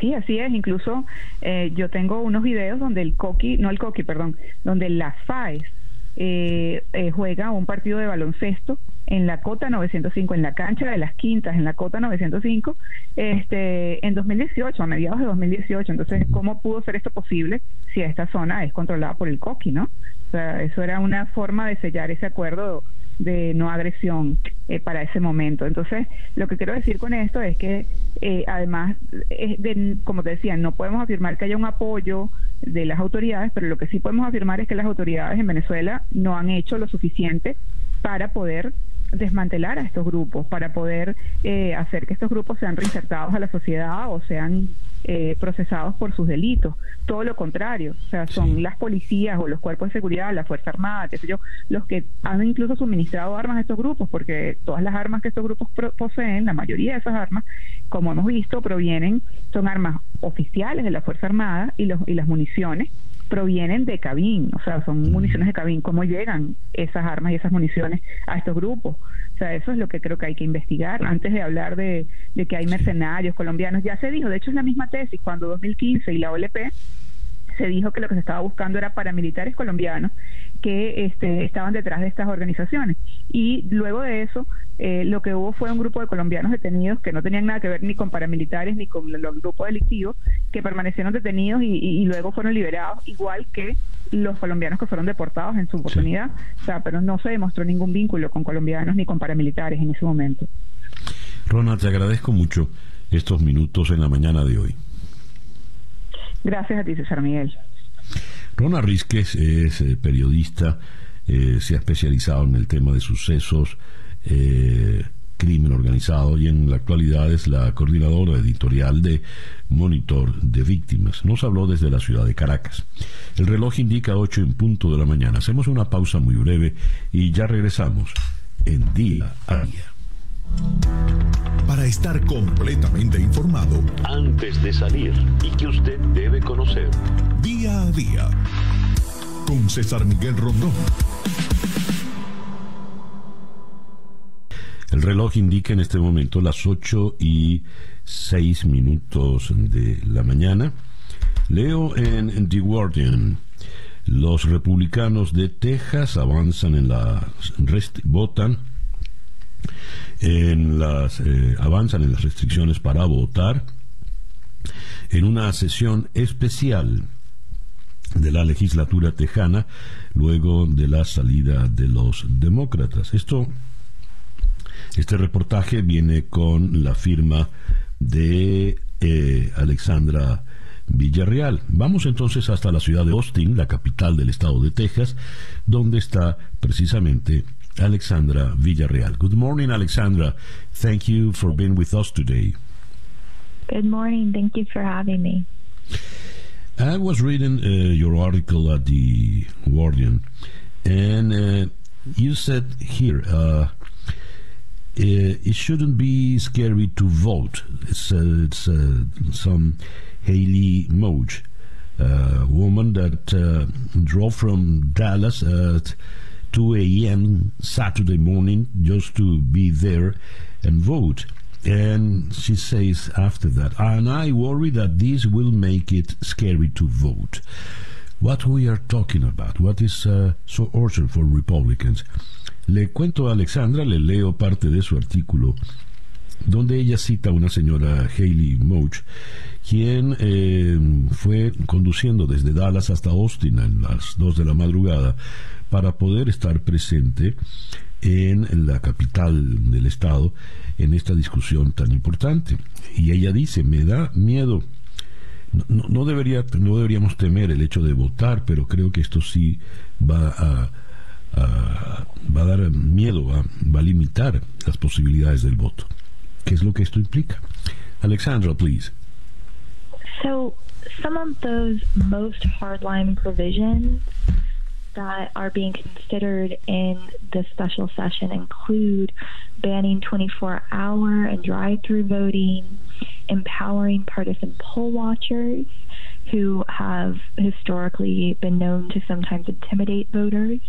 Sí, así es. Incluso eh, yo tengo unos videos donde el coqui, no el coqui, perdón, donde la FAES eh, eh, juega un partido de baloncesto en la cota 905, en la cancha de las quintas, en la cota 905, este, en 2018, a mediados de 2018. Entonces, ¿cómo pudo ser esto posible si esta zona es controlada por el coqui, no? O sea, eso era una forma de sellar ese acuerdo de no agresión eh, para ese momento. Entonces, lo que quiero decir con esto es que, eh, además, de, como te decía, no podemos afirmar que haya un apoyo de las autoridades, pero lo que sí podemos afirmar es que las autoridades en Venezuela no han hecho lo suficiente para poder desmantelar a estos grupos, para poder eh, hacer que estos grupos sean reinsertados a la sociedad o sean eh, procesados por sus delitos. Todo lo contrario, o sea, son las policías o los cuerpos de seguridad, la Fuerza Armada, qué sé yo, los que han incluso suministrado armas a estos grupos, porque todas las armas que estos grupos poseen, la mayoría de esas armas, como hemos visto, provienen, son armas oficiales de la Fuerza Armada y, los, y las municiones provienen de cabín, o sea, son municiones de cabín. ¿Cómo llegan esas armas y esas municiones a estos grupos? O sea, eso es lo que creo que hay que investigar antes de hablar de, de que hay mercenarios colombianos. Ya se dijo, de hecho es la misma tesis, cuando 2015 y la OLP se dijo que lo que se estaba buscando era paramilitares colombianos que este, estaban detrás de estas organizaciones. Y luego de eso, eh, lo que hubo fue un grupo de colombianos detenidos que no tenían nada que ver ni con paramilitares ni con los grupos delictivos, que permanecieron detenidos y, luego fueron liberados, igual que los colombianos que fueron deportados en su oportunidad. O sea, pero no se demostró ningún vínculo con colombianos ni con paramilitares en ese momento. Ronald, te agradezco mucho estos minutos en la mañana de hoy. Gracias a ti, César Miguel. Rona Rizquez es eh, periodista, eh, se ha especializado en el tema de sucesos, eh, crimen organizado y en la actualidad es la coordinadora editorial de Monitor de Víctimas. Nos habló desde la ciudad de Caracas. El reloj indica 8 en punto de la mañana. Hacemos una pausa muy breve y ya regresamos en día a día. Para estar completamente informado antes de salir y que usted debe conocer. Día a día con César Miguel Rondón. El reloj indica en este momento las 8 y 6 minutos de la mañana. Leo en The Guardian. Los republicanos de Texas avanzan en la votan en las, eh, avanzan en las restricciones para votar en una sesión especial de la legislatura tejana luego de la salida de los demócratas. Esto, este reportaje viene con la firma de eh, Alexandra Villarreal. Vamos entonces hasta la ciudad de Austin, la capital del estado de Texas, donde está precisamente Alexandra Villarreal. Good morning, Alexandra. Thank you for being with us today. Good morning. Thank you for having me. I was reading uh, your article at the Guardian, and uh, you said here uh, it shouldn't be scary to vote. It's, uh, it's uh, some Haley a woman that drove from Dallas at 2 a.m. Saturday morning just to be there and vote. And she says after that, and I worry that this will make it scary to vote. What we are talking about, what is uh, so urgent for Republicans. Le cuento a Alexandra, le leo parte de su artículo donde ella cita a una señora Hayley Moch, quien eh, fue conduciendo desde Dallas hasta Austin a las 2 de la madrugada para poder estar presente en la capital del estado en esta discusión tan importante. Y ella dice, me da miedo. No, debería, no deberíamos temer el hecho de votar, pero creo que esto sí va a, va a dar miedo, va a limitar las posibilidades del voto. ¿Qué es lo que esto implica? Alexandra, please. So, some of those most hardline provisions that are being considered in the special session include banning 24 hour and drive through voting, empowering partisan poll watchers who have historically been known to sometimes intimidate voters,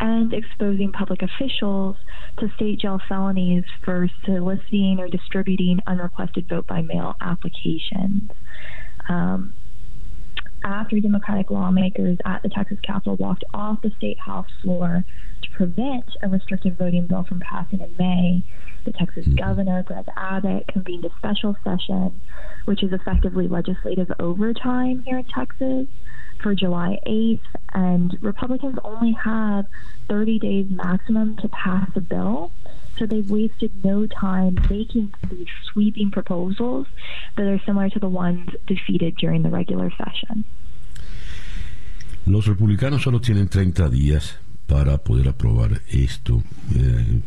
and exposing public officials to state jail felonies for soliciting or distributing unrequested vote by mail applications. Um, after Democratic lawmakers at the Texas Capitol walked off the state House floor to prevent a restrictive voting bill from passing in May, the Texas mm-hmm. governor, Greg Abbott, convened a special session, which is effectively legislative overtime here in Texas for July 8th, and Republicans only have 30 days maximum to pass a bill. So they've wasted no time making these sweeping proposals that are similar to the ones defeated during the regular session. Los republicanos solo tienen 30 días para poder aprobar esto. Eh,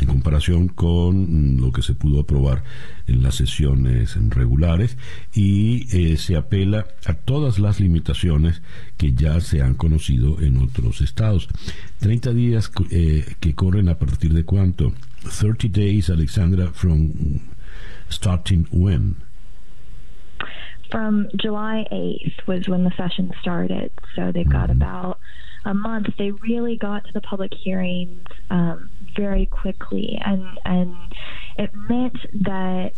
en comparación con lo que se pudo aprobar en las sesiones regulares y eh, se apela a todas las limitaciones que ya se han conocido en otros estados. 30 días eh, que corren a partir de cuánto? 30 days, Alexandra, from starting when? From July 8th was when the session started. So they've got mm-hmm. about a month. They really got to the public hearings um, very quickly, and and it meant that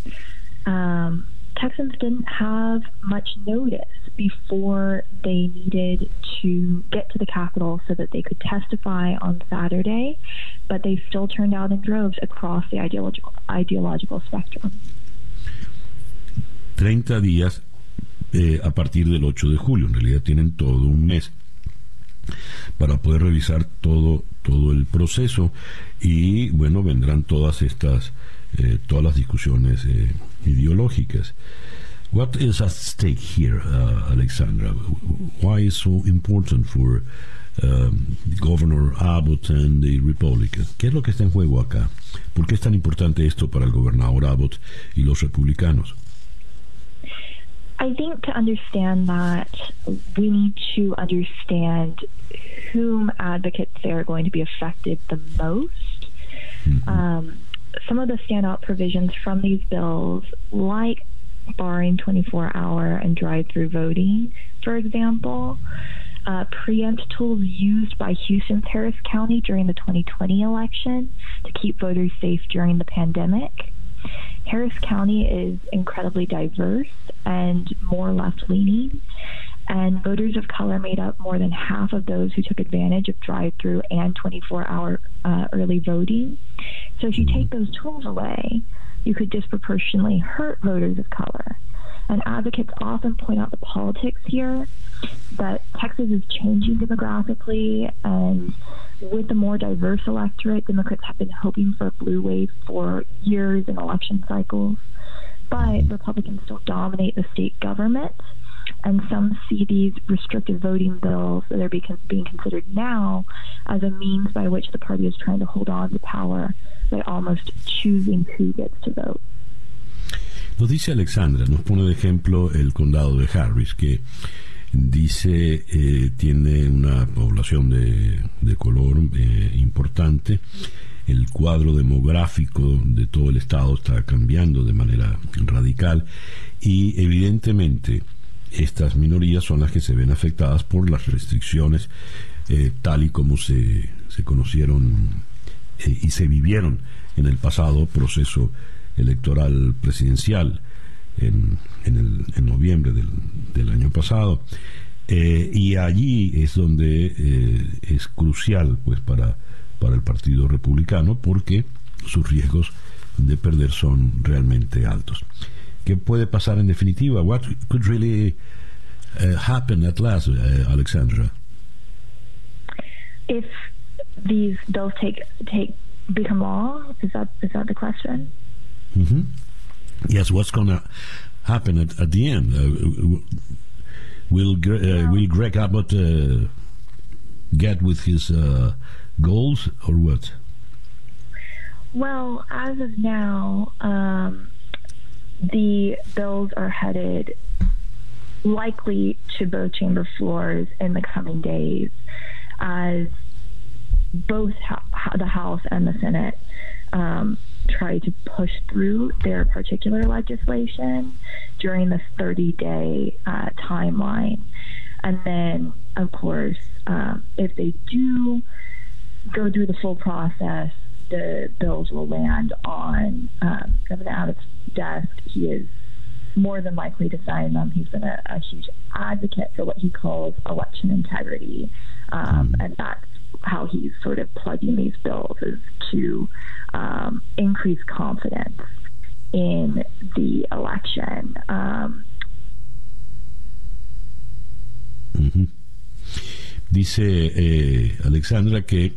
um, Texans didn't have much notice before they needed to get to the Capitol so that they could testify on Saturday, but they still turned out in droves across the ideological ideological spectrum. 30 días eh, a partir del 8 de julio. En realidad tienen todo un mes para poder revisar todo todo el proceso y bueno vendrán todas estas eh, todas las discusiones eh, ideológicas. What is at stake here uh, Alexandra why is so important for um, Governor Abbott and the Republicans qué es lo que está en juego acá por qué es tan importante esto para el gobernador Abbott y los republicanos I think to understand that, we need to understand whom advocates say are going to be affected the most. Mm-hmm. Um, some of the standout provisions from these bills, like barring 24 hour and drive through voting, for example, uh, preempt tools used by Houston's Harris County during the 2020 election to keep voters safe during the pandemic. Harris County is incredibly diverse and more left leaning, and voters of color made up more than half of those who took advantage of drive through and 24 hour uh, early voting. So if you take those tools away, you could disproportionately hurt voters of color. And advocates often point out the politics here that Texas is changing demographically, and with a more diverse electorate, Democrats have been hoping for a blue wave for years in election cycles. But Republicans still dominate the state government, and some see these restrictive voting bills that are being considered now as a means by which the party is trying to hold on to power by almost choosing who gets to vote. Nos dice Alexandra, nos pone de ejemplo el condado de Harris, que dice eh, tiene una población de, de color eh, importante. El cuadro demográfico de todo el estado está cambiando de manera radical y evidentemente estas minorías son las que se ven afectadas por las restricciones tal y como se, se conocieron y se vivieron en el pasado proceso electoral presidencial en, en, el, en noviembre del, del, año pasado. Eh, y allí es donde eh, es crucial pues para, para el Partido Republicano porque sus riesgos de perder son realmente altos. ¿Qué puede pasar en definitiva? What could really uh, happen at last, uh, Alexandra? If these bills take take become law, is that is that the question? Mm-hmm. Yes, what's going to happen at, at the end? Uh, will uh, will Greg Abbott uh, get with his uh, goals or what? Well, as of now, um, the bills are headed likely to both chamber floors in the coming days, as both the House and the Senate um, try to push through their particular legislation during this 30 day uh, timeline. And then, of course, um, if they do go through the full process, the bills will land on um, Governor Abbott's desk. He is more than likely to sign them. He's been a, a huge advocate for what he calls election integrity, um, and that's how he's sort of plugging these bills is to um, increase confidence in the election. Um, Dice eh, Alexandra que,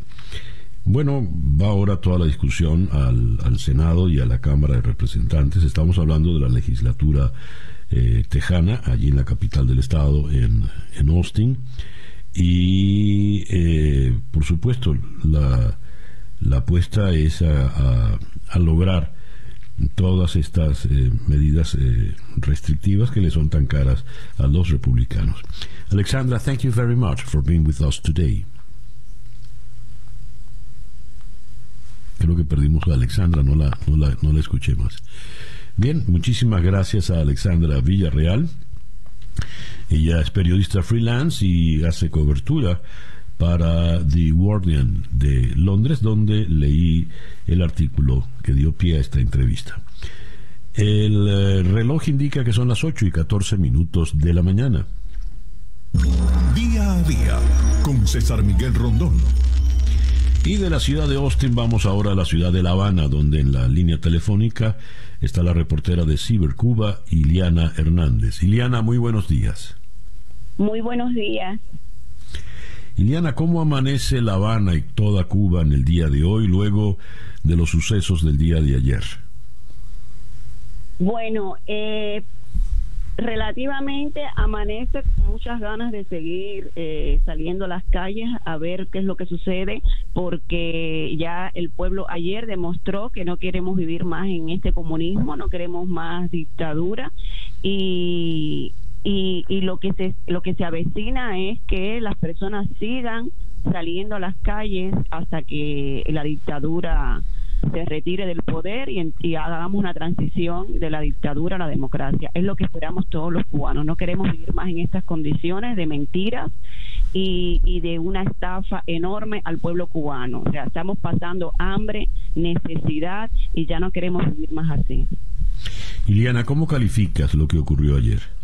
bueno, va ahora toda la discusión al, al, Senado y a la Cámara de Representantes. Estamos hablando de la legislatura eh, tejana, allí en la capital del estado, en, en Austin. Y, eh, por supuesto, la, la apuesta es a, lograr todas estas eh, medidas eh, restrictivas que le son tan caras a los republicanos. Alexandra, thank you very much for being with us today. Creo que perdimos a Alexandra, no la, no la, no la escuché más. Bien, muchísimas gracias a Alexandra Villarreal. Ella es periodista freelance y hace cobertura para The Guardian de Londres, donde leí el artículo que dio pie a esta entrevista. El eh, reloj indica que son las 8 y 14 minutos de la mañana. Día a día con César Miguel Rondón. Y de la ciudad de Austin vamos ahora a la ciudad de La Habana, donde en la línea telefónica está la reportera de Cibercuba, Iliana Hernández. Iliana, muy buenos días. Muy buenos días. Iliana, ¿cómo amanece La Habana y toda Cuba en el día de hoy luego de los sucesos del día de ayer? Bueno, eh, relativamente amanece con muchas ganas de seguir eh, saliendo a las calles a ver qué es lo que sucede, porque ya el pueblo ayer demostró que no queremos vivir más en este comunismo, no queremos más dictadura y, y, y lo que se lo que se avecina es que las personas sigan saliendo a las calles hasta que la dictadura se retire del poder y, y, hagamos una transición de la dictadura a la democracia. Es lo que esperamos todos los cubanos. No queremos vivir más en estas condiciones de mentiras y, y de una estafa enorme al pueblo cubano. O sea, estamos pasando hambre, necesidad y ya no queremos vivir más así. Iliana, ¿cómo calificas lo que ocurrió ayer?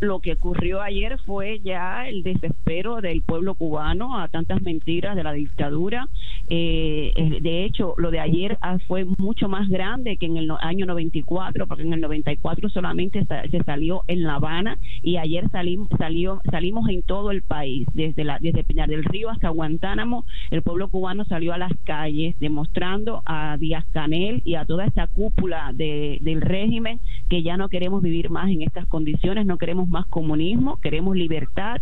Lo que ocurrió ayer fue ya el desespero del pueblo cubano a tantas mentiras de la dictadura. Eh, eh de hecho, lo de ayer fue mucho más grande que en el año 94, porque en el 94 solamente se salió en La Habana y ayer salim, salió, salimos en todo el país, desde, la, desde Pinar del Río hasta Guantánamo, el pueblo cubano salió a las calles demostrando a Díaz Canel y a toda esta cúpula de, del régimen que ya no queremos vivir más en estas condiciones, no queremos más comunismo, queremos libertad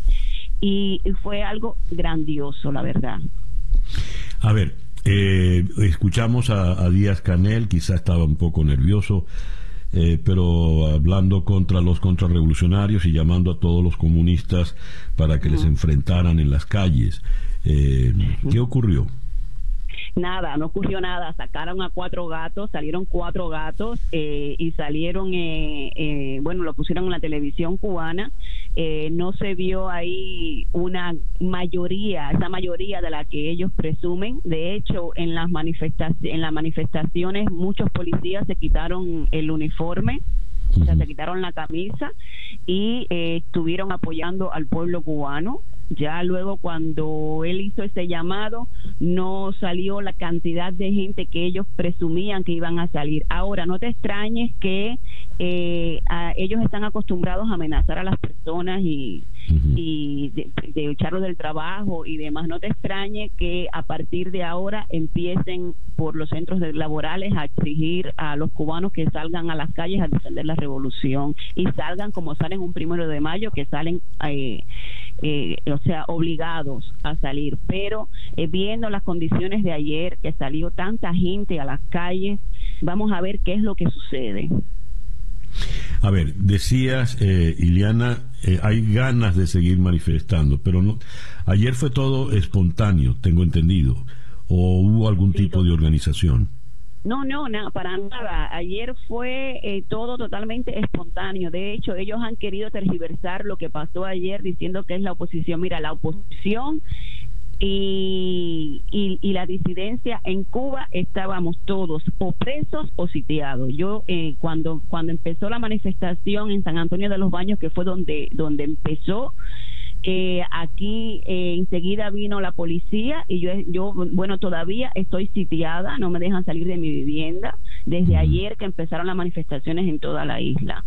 y fue algo grandioso, la verdad. A ver, eh, escuchamos a, Díaz Canel, quizá estaba un poco nervioso, eh, pero hablando contra los contrarrevolucionarios y llamando a todos los comunistas para que les enfrentaran en las calles. Eh, ¿Qué ocurrió? Nada, no ocurrió nada. Sacaron a cuatro gatos, salieron cuatro gatos eh, y salieron, eh, eh, bueno, lo pusieron en la televisión cubana eh, no se vio ahí una mayoría, esa mayoría de la que ellos presumen. De hecho, en las manifestaciones, en las manifestaciones muchos policías se quitaron el uniforme o sea, se quitaron la camisa y eh, estuvieron apoyando al pueblo cubano. Ya luego cuando él hizo ese llamado, no salió la cantidad de gente que ellos presumían que iban a salir. Ahora, no te extrañes que eh, ellos están acostumbrados a amenazar a las personas y, y de, de, del trabajo y demás. No te extrañe que a partir de ahora empiecen por los centros laborales a exigir a los cubanos que salgan a las calles a defender la revolución y salgan como salen un primero de mayo, que salen, eh, eh, o sea, obligados a salir. Pero eh, viendo las condiciones de ayer, que salió tanta gente a las calles, vamos a ver qué es lo que sucede. A ver, decías, eh, Iliana, eh, hay ganas de seguir manifestando, pero no. Ayer fue todo espontáneo, tengo entendido, o hubo algún tipo de organización. No, no, nada, para nada. Ayer fue eh, todo totalmente espontáneo. De hecho, ellos han querido tergiversar lo que pasó ayer diciendo que es la oposición. Mira, la oposición y, y, la disidencia en Cuba estábamos todos o presos o sitiados. Yo eh, cuando cuando empezó la manifestación en San Antonio de los Baños, que fue donde donde empezó, eh, aquí eh, enseguida vino la policía y yo, yo, bueno, todavía estoy sitiada, no me dejan salir de mi vivienda desde ayer que empezaron las manifestaciones en toda la isla.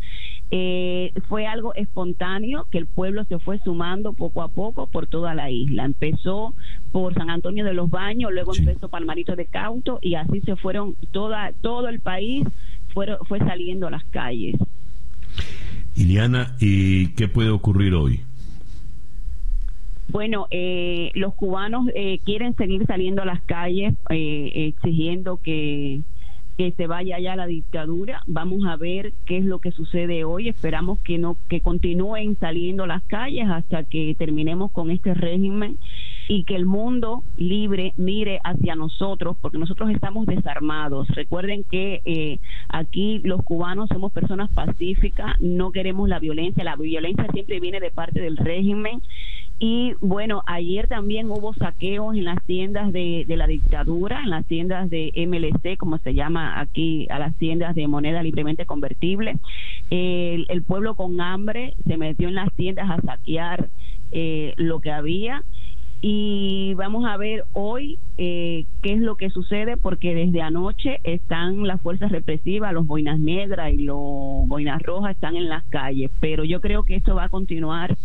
Eh, fue algo espontáneo que el pueblo se fue sumando poco a poco por toda la isla. Empezó por San Antonio de los Baños, luego empezó Palmarito de Cauto y así se fueron toda todo el país fue, fue saliendo a las calles. Iliana, ¿y qué puede ocurrir hoy? Bueno, eh, los cubanos eh, quieren seguir saliendo a las calles eh, exigiendo que que se vaya ya la dictadura. Vamos a ver qué es lo que sucede hoy. Esperamos que no que continúen saliendo las calles hasta que terminemos con este régimen y que el mundo libre mire hacia nosotros, porque nosotros estamos desarmados. Recuerden que eh, aquí los cubanos somos personas pacíficas, no queremos la violencia, la violencia siempre viene de parte del régimen y bueno, ayer también hubo saqueos en las tiendas de, la dictadura, en las tiendas de MLC, como se llama aquí, a las tiendas de moneda libremente convertible. El, pueblo con hambre se metió en las tiendas a saquear eh, lo que había. Y vamos a ver hoy eh, qué es lo que sucede, porque desde anoche están las fuerzas represivas, los boinas negras y los boinas rojas están en las calles. Pero yo creo que esto va a continuar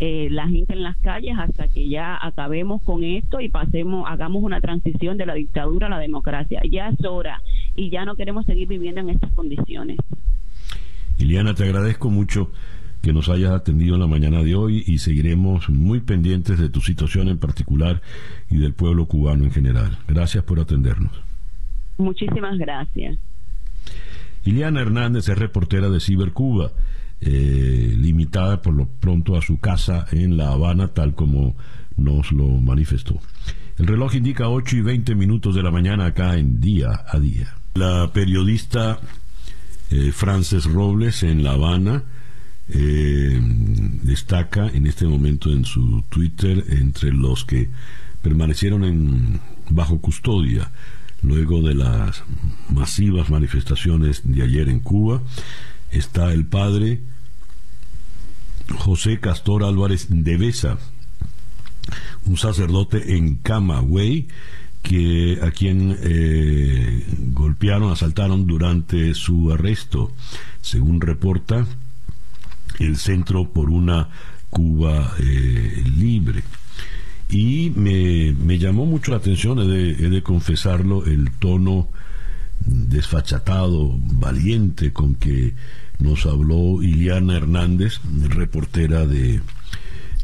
eh, la gente en las calles hasta que ya acabemos con esto y pasemos, hagamos una transición de la dictadura a la democracia. Ya es hora y ya no queremos seguir viviendo en estas condiciones. Iliana, te agradezco mucho que nos hayas atendido en la mañana de hoy y seguiremos muy pendientes de tu situación en particular y del pueblo cubano en general. Gracias por atendernos. Muchísimas gracias. Iliana Hernández es reportera de Cibercuba. Eh, limitada por lo pronto a su casa en La Habana, tal como nos lo manifestó. El reloj indica 8 y 20 minutos de la mañana acá en día a día. La periodista eh, Frances Robles en La Habana eh, destaca en este momento en su Twitter entre los que permanecieron bajo custodia luego de las masivas manifestaciones de ayer en Cuba está el padre José Castor Álvarez de Besa, un sacerdote en Camagüey, que a quien eh, golpearon, asaltaron durante su arresto, según reporta el Centro por una Cuba eh, Libre. Y me, llamó mucho la atención, he de confesarlo, el tono desfachatado, valiente con que nos habló Iliana Hernández, reportera de,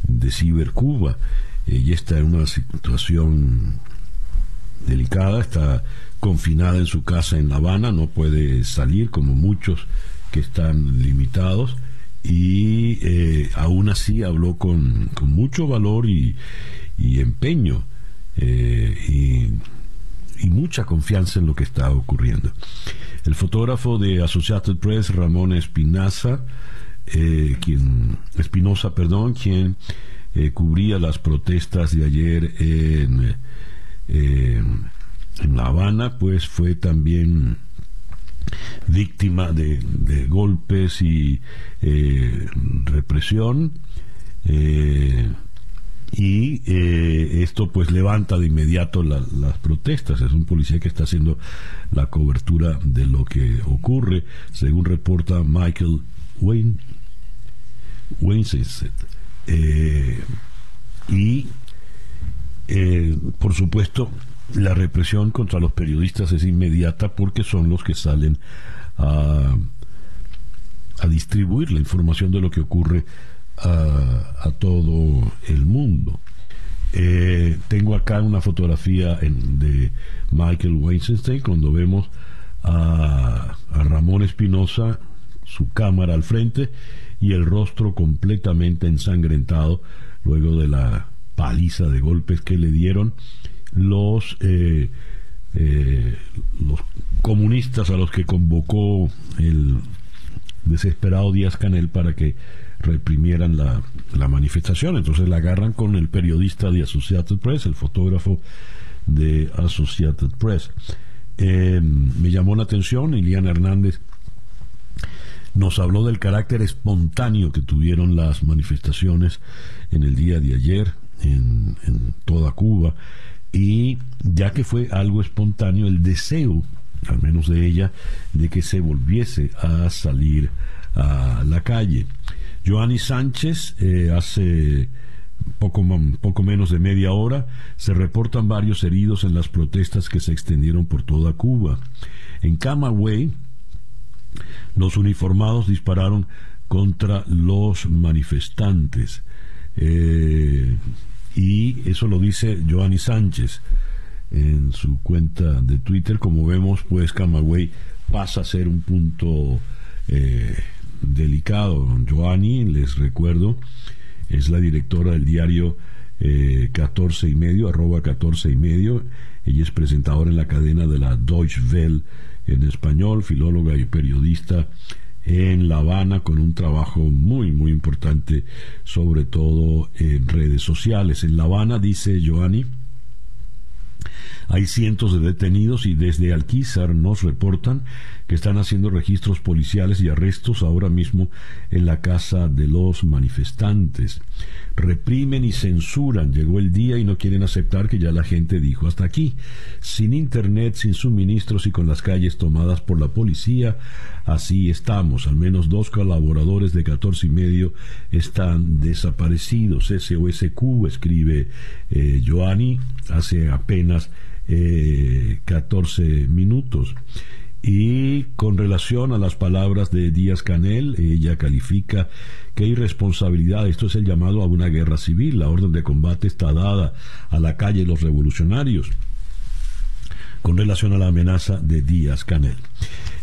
de Cibercuba. Ella está en una situación delicada, está confinada en su casa en La Habana, no puede salir como muchos que están limitados y eh, aún así habló con, mucho valor y, empeño eh, y, y mucha confianza en lo que está ocurriendo. El fotógrafo de Associated Press, Ramón Espinaza, eh, quien Espinosa, perdón, quien eh, cubría las protestas de ayer en, en La Habana, pues fue también víctima de, golpes y represión. Y esto pues levanta de inmediato las protestas. Es un policía que está haciendo la cobertura de lo que ocurre, según reporta Michael Wayne, eh, y eh, por supuesto la represión contra los periodistas es inmediata porque son los que salen a, a distribuir la información de lo que ocurre a, todo el mundo. Eh, tengo acá una fotografía de Michael Weinstein cuando vemos a, a Ramón Espinosa, su cámara al frente y el rostro completamente ensangrentado luego de la paliza de golpes que le dieron los, eh, eh, los comunistas a los que convocó el desesperado Díaz Canel para que reprimieran la, la manifestación. Entonces la agarran con el periodista de Associated Press, el fotógrafo de Associated Press. Eh, me llamó la atención, Iliana Hernández nos habló del carácter espontáneo que tuvieron las manifestaciones en el día de ayer en, toda Cuba y ya que fue algo espontáneo el deseo, al menos de ella, de que se volviese a salir a la calle. Joanny Sánchez eh, hace poco, poco menos de media hora se reportan varios heridos en las protestas que se extendieron por toda Cuba. En Camagüey, los uniformados dispararon contra los manifestantes. Eh, y eso lo dice Joanny Sánchez en su cuenta de Twitter. Como vemos, pues Camagüey pasa a ser un punto eh, delicado. Joanny, les recuerdo, es la directora del diario eh, 14 y medio, arroba 14 y medio. Ella es presentadora en la cadena de la Deutsche Welle en español, filóloga y periodista en La Habana con un trabajo muy muy importante sobre todo en redes sociales. En La Habana dice Joanny hay cientos de detenidos y desde Alquizar nos reportan que están haciendo registros policiales y arrestos ahora mismo en la casa de los manifestantes. Reprimen y censuran. Llegó el día y no quieren aceptar que ya la gente dijo hasta aquí. Sin internet, sin suministros y con las calles tomadas por la policía, así estamos. Al menos dos colaboradores de 14 y medio están desaparecidos. SOSQ, escribe eh, Joanny, hace apenas 14 eh, minutos. Y con relación a las palabras de Díaz Canel, ella califica que hay responsabilidad, esto es el llamado a una guerra civil, la orden de combate está dada a la calle los revolucionarios con relación a la amenaza de Díaz Canel.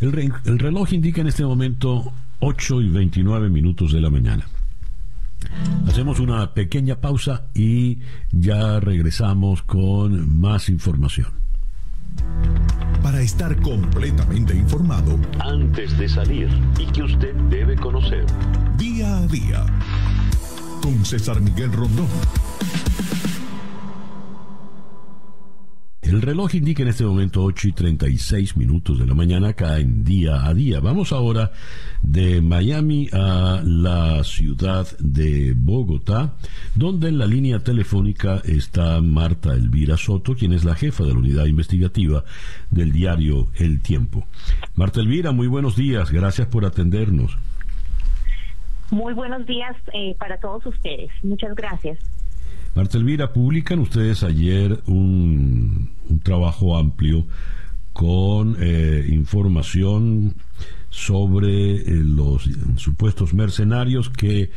El, el reloj indica en este momento 8 y 29 minutos de la mañana. Hacemos una pequeña pausa y ya regresamos con más información. Para estar completamente informado antes de salir y que usted debe conocer día a día con César Miguel Rondón. El reloj indica en este momento 8 y 36 minutos de la mañana acá en día a día. Vamos ahora de Miami a la ciudad de Bogotá, donde en la línea telefónica está Marta Elvira Soto, quien es la jefa de la unidad investigativa del diario El Tiempo. Marta Elvira, muy buenos días, gracias por atendernos. Muy buenos días eh, para todos ustedes, muchas gracias. Marta Elvira, publican ustedes ayer un, trabajo amplio con eh, información sobre eh, los supuestos mercenarios que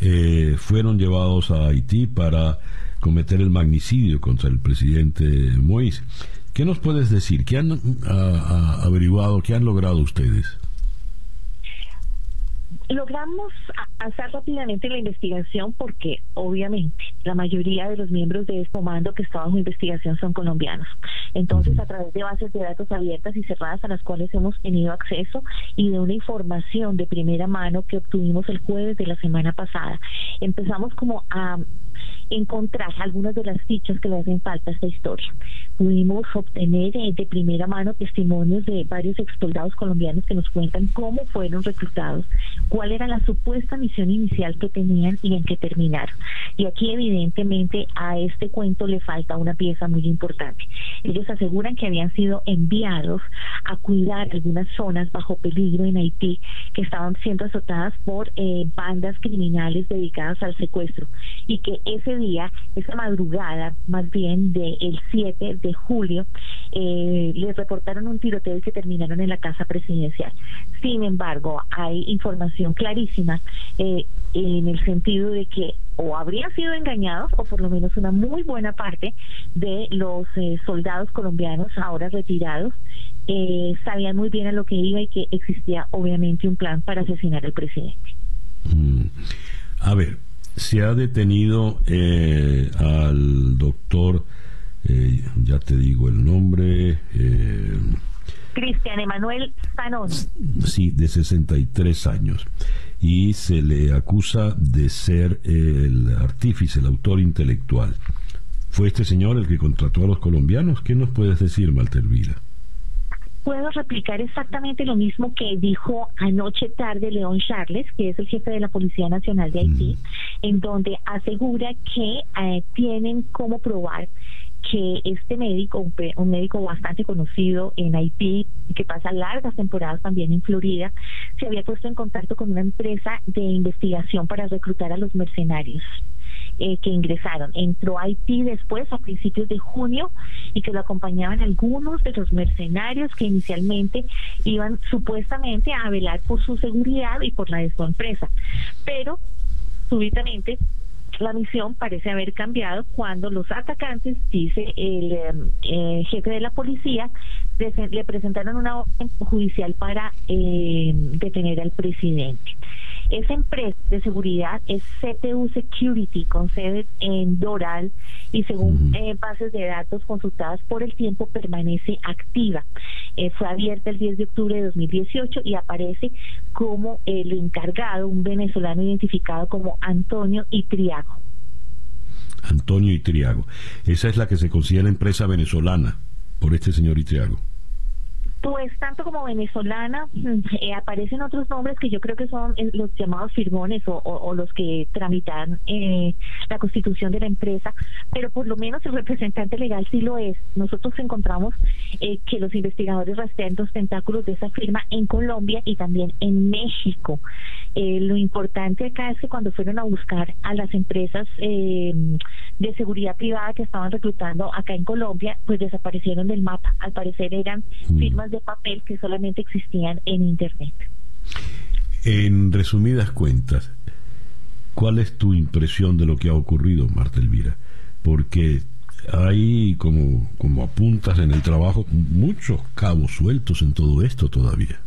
eh, fueron llevados a Haití para cometer el magnicidio contra el presidente Moïse. ¿Qué nos puedes decir? ¿Qué han averiguado? ¿Qué han logrado ustedes? Logramos hacer rápidamente la investigación porque obviamente la mayoría de los miembros de este comando que está bajo investigación son colombianos. Entonces, a través de bases de datos abiertas y cerradas a las cuales hemos tenido acceso y de una información de primera mano que obtuvimos el jueves de la semana pasada, empezamos como a encontrar algunas de las fichas que le hacen falta a esta historia. Pudimos obtener eh, de primera mano testimonios de varios ex soldados colombianos que nos cuentan cómo fueron reclutados, cuál era la supuesta misión inicial que tenían y en qué terminaron. Y aquí evidentemente a este cuento le falta una pieza muy importante. Ellos aseguran que habían sido enviados a cuidar algunas zonas bajo peligro en Haití que estaban siendo azotadas por eh, bandas criminales dedicadas al secuestro y que ese día, esa madrugada más bien del 7 de julio, eh, les reportaron un tiroteo y que terminaron en la casa presidencial. Sin embargo, hay información clarísima eh, en el sentido de que o habrían sido engañados o por lo menos una muy buena parte de los eh, soldados colombianos ahora retirados eh, sabían muy bien a lo que iba y que existía obviamente un plan para asesinar al presidente. Mm. A ver, se ha detenido eh, al doctor, eh, ya te digo el nombre. Eh, Cristian Emanuel Sanón. Sí, de 63 años. Y se le acusa de ser el artífice, el autor intelectual. ¿Fue este señor el que contrató a los colombianos? ¿Qué nos puedes decir, Maltervila? puedo replicar exactamente lo mismo que dijo anoche tarde León Charles, que es el jefe de la Policía Nacional de Haití, en donde asegura que eh, tienen cómo probar que este médico, un, médico bastante conocido en Haití, que pasa largas temporadas también en Florida, se había puesto en contacto con una empresa de investigación para reclutar a los mercenarios. Eh, que ingresaron. Entró a Haití después, a principios de junio, y que lo acompañaban algunos de los mercenarios que inicialmente iban supuestamente a velar por su seguridad y por la de su empresa. Pero súbitamente la misión parece haber cambiado cuando los atacantes, dice el eh, jefe de la policía, le presentaron una orden judicial para eh, detener al presidente. Esa empresa de seguridad es CPU Security, con sede en Doral y según eh, bases de datos consultadas por el tiempo permanece activa. Eh, fue abierta el 10 de octubre de 2018 y aparece como el encargado, un venezolano identificado como Antonio Itriago. Antonio Itriago. Esa es la que se considera empresa venezolana por este señor Itriago. Pues tanto como venezolana, mm, eh, aparecen otros nombres que yo creo que son eh, los llamados firmones o, los que tramitan eh, la constitución de la empresa, pero por lo menos el representante legal sí lo es. Nosotros encontramos que los investigadores rastrean los tentáculos de esa firma en Colombia y también en México. lo importante acá es que cuando fueron a buscar a las empresas de seguridad privada que estaban reclutando acá en Colombia, pues desaparecieron del mapa. Al parecer eran mm. firmas de papel que solamente existían en Internet. En resumidas cuentas, ¿cuál es tu impresión de lo que ha ocurrido, Marta Elvira? Porque hay, como, como apuntas en el trabajo, muchos cabos sueltos en todo esto todavía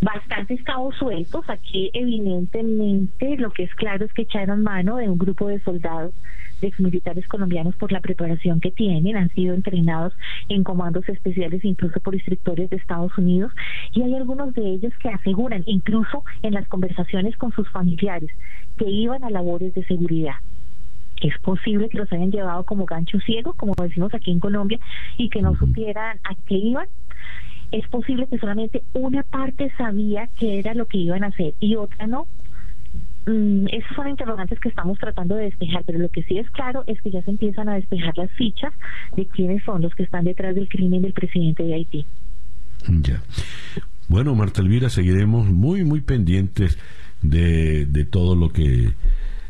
bastantes cabos sueltos. Aquí evidentemente lo que es claro es que echaron mano de un grupo de soldados exmilitares colombianos por la preparación que tienen, han sido entrenados en comandos especiales incluso por instructores de Estados Unidos y hay algunos de ellos que aseguran, incluso en las conversaciones con sus familiares, que iban a labores de seguridad. Es posible que los hayan llevado como gancho ciego, como decimos aquí en Colombia, y que no supieran a qué iban es posible que solamente una parte sabía qué era lo que iban a hacer y otra no. Mm, esas son interrogantes que estamos tratando de despejar, pero lo que sí es claro es que ya se empiezan a despejar las fichas de quiénes son los que están detrás del crimen del presidente de Haití. Ya. Bueno, Marta Elvira, seguiremos muy, muy pendientes de, de todo lo que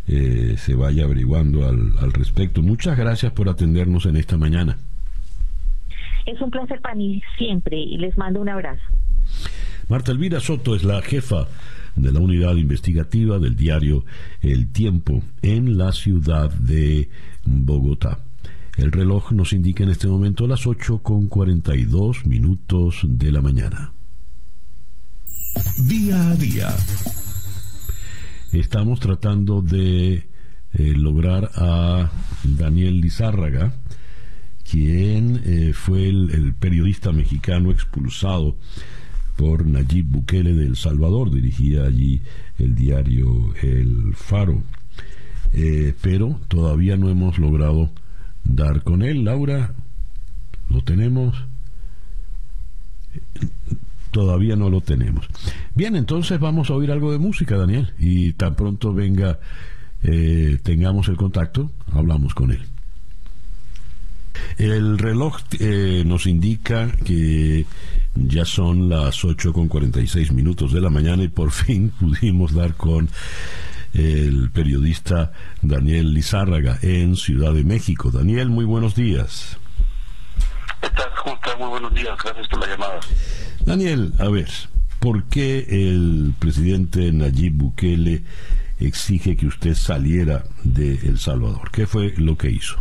eh, se vaya averiguando al, al respecto. Muchas gracias por atendernos en esta mañana. Es un placer para mí siempre y les mando un abrazo. Marta Elvira Soto es la jefa de la unidad investigativa del diario El Tiempo en la ciudad de Bogotá. El reloj nos indica en este momento las 8 con 42 minutos de la mañana. Día a día. Estamos tratando de eh, lograr a Daniel Lizárraga, quien eh, fue el, periodista mexicano expulsado Nayib Bukele de El Salvador, dirigía allí el diario El Faro. Eh, pero todavía no hemos logrado dar con él. Laura, ¿lo tenemos? Todavía no lo tenemos. Bien, entonces vamos a oír algo de música, Daniel, y tan pronto venga, eh, tengamos el contacto, hablamos con él. El reloj eh, nos indica que ya son las 8 con 46 minutos de la mañana y por fin pudimos dar con el periodista Daniel Lizárraga en Ciudad de México. Daniel, muy buenos días. ¿Qué tal? Muy buenos días. Gracias por la llamada. Daniel, a ver, ¿por qué el presidente Nayib Bukele exige que usted saliera de El Salvador? ¿Qué fue lo que hizo?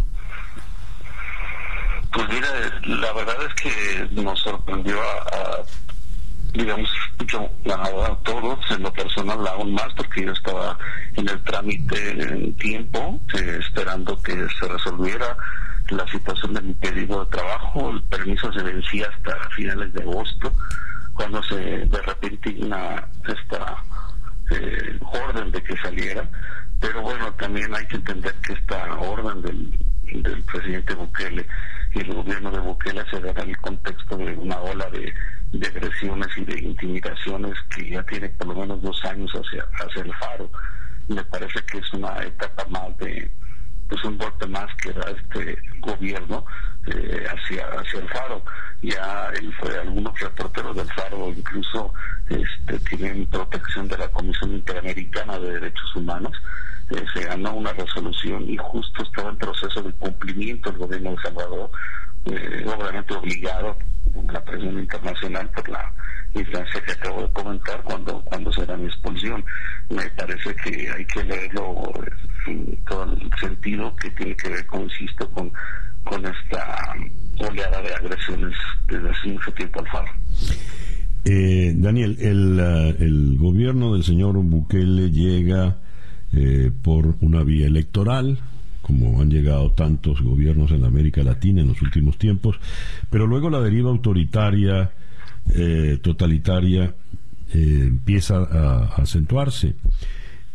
Pues mira, la verdad es que nos sorprendió a digamos, mucho a todos, en lo personal aún más, porque yo estaba en el trámite en tiempo, eh, esperando que se resolviera la situación de mi pedido de trabajo. El permiso se vencía hasta finales de agosto, cuando se de repente una esta eh, orden de que saliera. Pero bueno, también hay que entender que esta orden del, del presidente Bukele y el gobierno de Bukele se da en el contexto de una ola de de agresiones y de intimidaciones que ya tiene por lo menos dos años hacia, hacia el faro. Me parece que es una etapa más de, pues un golpe más que da este gobierno eh, hacia, hacia el faro. Ya fue, algunos reporteros del faro incluso este, tienen protección de la Comisión Interamericana de Derechos Humanos. Eh, se ganó una resolución y justo estaba en proceso de el gobierno de Salvador, eh, obviamente obligado la presión internacional por la instancia que acabo de comentar cuando, cuando será mi expulsión. Me parece que hay que leerlo en todo el sentido que tiene que ver, como insisto, con, con esta oleada de agresiones desde hace mucho tiempo al faro. Eh, Daniel, el, uh, el gobierno del señor Bukele llega eh, por una vía electoral, como han llegado tantos gobiernos en América Latina en los últimos tiempos, pero luego la deriva autoritaria, eh, totalitaria, eh, empieza a, acentuarse.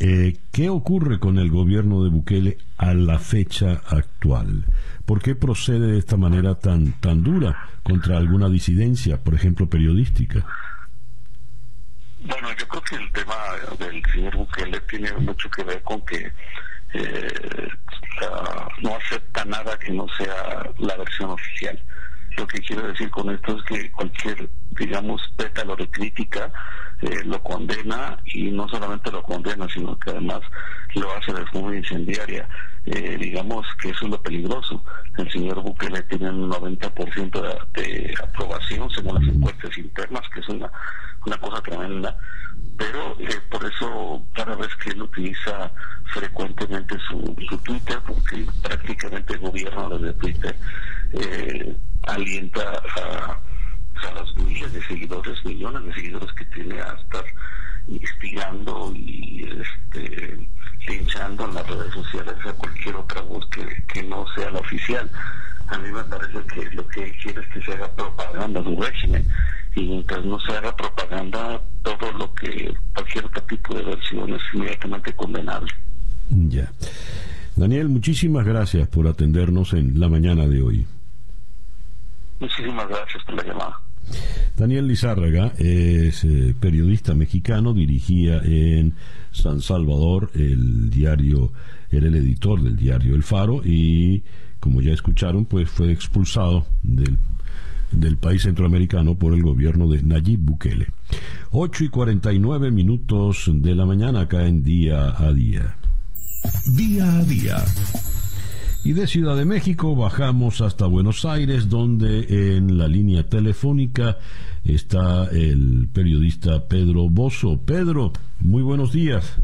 Eh, ¿Qué ocurre con el gobierno de Bukele a la fecha actual? ¿Por qué procede de esta manera tan, tan dura contra alguna disidencia, por ejemplo, periodística? Bueno, yo creo que el tema del señor Bukele tiene mucho que ver con que eh, no acepta nada que no sea la versión oficial. Lo que quiero decir con esto es que cualquier, digamos, pétalo de crítica eh, lo condena y no solamente lo condena, sino que además lo hace de forma incendiaria. Eh, digamos que eso es lo peligroso. El señor Bukele tiene un 90% de, de aprobación según las encuestas internas, que es una, una cosa tremenda pero eh, por eso cada vez que él utiliza frecuentemente su, su Twitter, porque prácticamente el gobierno desde Twitter eh, alienta a, las miles de seguidores, millones de seguidores que tiene a estar instigando y este, linchando en las redes sociales a cualquier otra voz que, que no sea la oficial. A mí me parece que lo que quiere es que se haga propaganda de un régimen y mientras no se haga propaganda, todo lo que cualquier otro tipo de versión es inmediatamente condenable. Ya. Daniel, muchísimas gracias por atendernos en la mañana de hoy. Muchísimas gracias por la llamada. Daniel Lizárraga es eh, periodista mexicano, dirigía en San Salvador el diario, era el editor del diario El Faro y como ya escucharon, pues fue expulsado del del país centroamericano por el gobierno de Nayib Bukele. 8 y 49 minutos de la mañana acá en Día a Día. Día a Día. Y de Ciudad de México bajamos hasta Buenos Aires, donde en la línea telefónica está el periodista Pedro Bozo. Pedro, muy buenos días.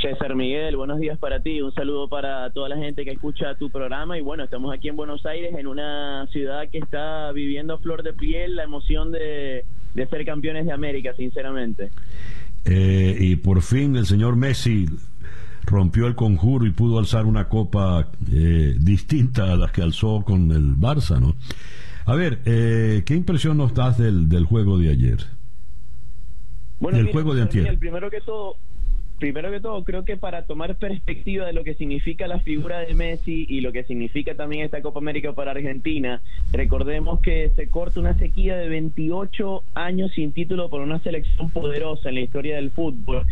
César Miguel, buenos días para ti, un saludo para toda la gente que escucha tu programa y bueno, estamos aquí en Buenos Aires, en una ciudad que está viviendo a flor de piel la emoción de de ser campeones de América, sinceramente. Eh, y por fin el señor Messi rompió el conjuro y pudo alzar una copa eh, distinta a las que alzó con el Barça, ¿no? A ver, eh, ¿qué impresión nos das del, del juego de ayer? Bueno, del mira, juego de. Miguel, primero que todo, primero que todo, creo que para tomar perspectiva de lo que significa la figura de Messi y lo que significa también esta Copa América para Argentina, recordemos que se corta una sequía de 28 años sin título por una selección poderosa en la historia del fútbol.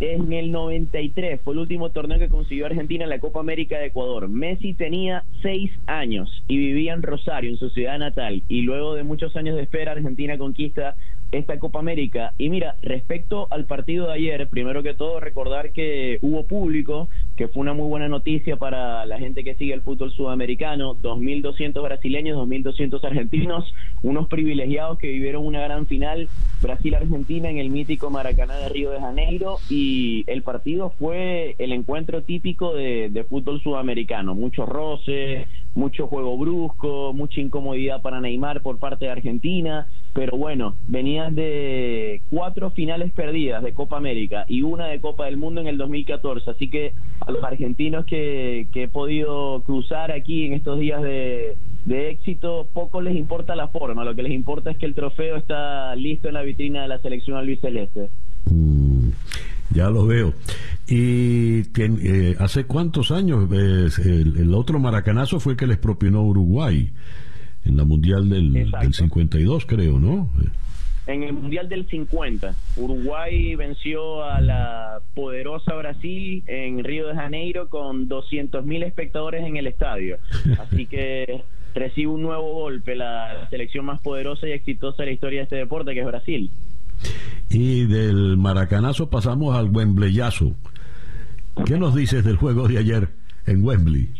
En el 93 fue el último torneo que consiguió Argentina en la Copa América de Ecuador. Messi tenía 6 años y vivía en Rosario, en su ciudad natal. Y luego de muchos años de espera, Argentina conquista esta Copa América. Y mira, respecto al partido de ayer, primero que todo recordar que hubo público, que fue una muy buena noticia para la gente que sigue el fútbol sudamericano, 2.200 brasileños, 2.200 argentinos, unos privilegiados que vivieron una gran final Brasil-Argentina en el mítico Maracaná de Río de Janeiro. Y el partido fue el encuentro típico de, de fútbol sudamericano, muchos roces, mucho juego brusco, mucha incomodidad para Neymar por parte de Argentina, pero bueno, venían de cuatro finales perdidas de Copa América y una de Copa del Mundo en el 2014, así que a los argentinos que, que he podido cruzar aquí en estos días de, de éxito, poco les importa la forma, lo que les importa es que el trofeo está listo en la vitrina de la selección albiceleste. Mm, ya lo veo. ¿Y eh, hace cuántos años? eh, el, el otro maracanazo fue el que les propinó Uruguay en la Mundial del, del 52, creo, ¿no? En el Mundial del 50, Uruguay venció a la poderosa Brasil en Río de Janeiro con 200.000 espectadores en el estadio. Así que recibe un nuevo golpe la selección más poderosa y exitosa de la historia de este deporte, que es Brasil. Y del maracanazo pasamos al Wembleyazo. ¿Qué nos dices del juego de ayer en Wembley?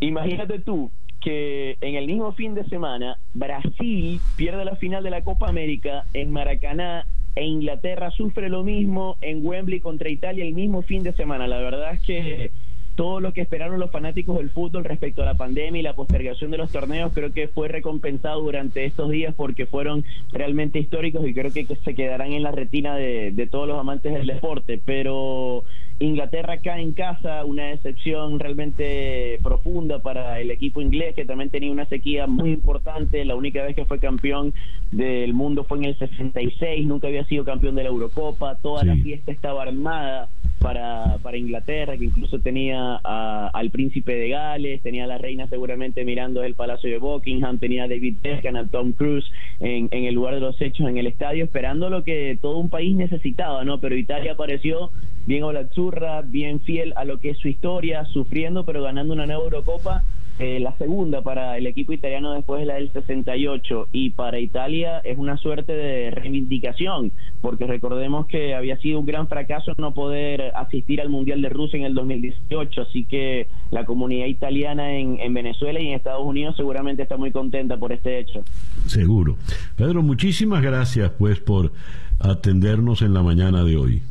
Imagínate tú que en el mismo fin de semana Brasil pierde la final de la Copa América en Maracaná e Inglaterra sufre lo mismo en Wembley contra Italia el mismo fin de semana. La verdad es que todo lo que esperaron los fanáticos del fútbol respecto a la pandemia y la postergación de los torneos creo que fue recompensado durante estos días porque fueron realmente históricos y creo que se quedarán en la retina de, de todos los amantes del deporte. Pero Inglaterra cae en casa, una decepción realmente profunda para el equipo inglés que también tenía una sequía muy importante. La única vez que fue campeón del mundo fue en el 66, nunca había sido campeón de la Eurocopa, toda la fiesta estaba armada para, para Inglaterra, que incluso tenía a- al príncipe de Gales, tenía a la reina seguramente mirando el Palacio de Buckingham, tenía a David Beckham, a Tom Cruise en, en el lugar de los hechos en el estadio, esperando lo que todo un país necesitaba, ¿no? Pero Italia apareció bien Olazzurra, bien fiel a lo que es su historia, sufriendo pero ganando una nueva Eurocopa eh, la segunda para el equipo italiano después de la del 68 y para Italia es una suerte de reivindicación porque recordemos que había sido un gran fracaso no poder asistir al Mundial de Rusia en el 2018 así que la comunidad italiana en, en Venezuela y en Estados Unidos seguramente está muy contenta por este hecho. Seguro. Pedro, muchísimas gracias pues por atendernos en la mañana de hoy.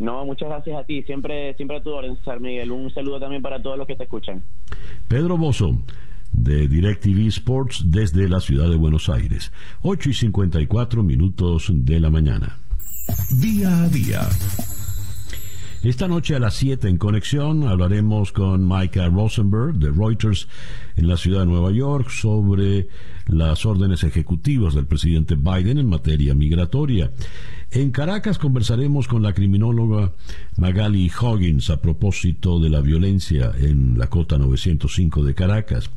No, muchas gracias a ti, siempre siempre a tu orden, César Miguel. Un saludo también para todos los que te escuchan. Pedro Bozo, de DirecTV Sports desde la ciudad de Buenos Aires. 8 y 54 minutos de la mañana. Día a día. Esta noche a las 7 en conexión hablaremos con Micah Rosenberg de Reuters en la ciudad de Nueva York sobre las órdenes ejecutivas del presidente Biden en materia migratoria. En Caracas conversaremos con la criminóloga Magali Hoggins a propósito de la violencia en la cota 905 de Caracas.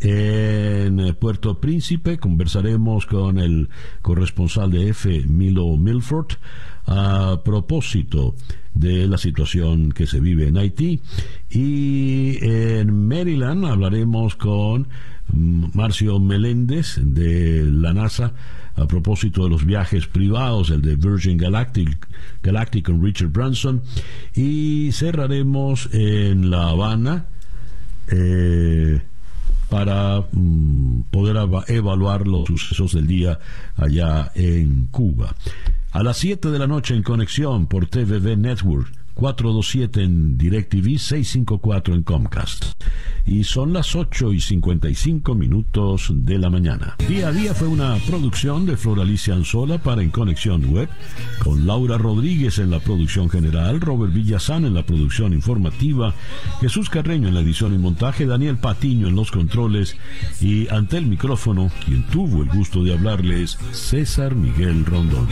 En Puerto Príncipe conversaremos con el corresponsal de F, Milo Milford, a propósito de la situación que se vive en Haití. Y en Maryland hablaremos con Marcio Meléndez de la NASA a propósito de los viajes privados, el de Virgin Galactic, Galactic con Richard Branson. Y cerraremos en La Habana. eh, para mm, poder evaluar los sucesos del día allá en Cuba. A las 7 de la noche en conexión por TVV Network 427 en DirecTV, 654 en Comcast. Y son las 8 y 55 minutos de la mañana. Día a día fue una producción de Floralicia Anzola para En Conexión Web, con Laura Rodríguez en la producción general, Robert Villazán en la producción informativa, Jesús Carreño en la edición y montaje, Daniel Patiño en los controles y ante el micrófono, quien tuvo el gusto de hablarles, César Miguel Rondón.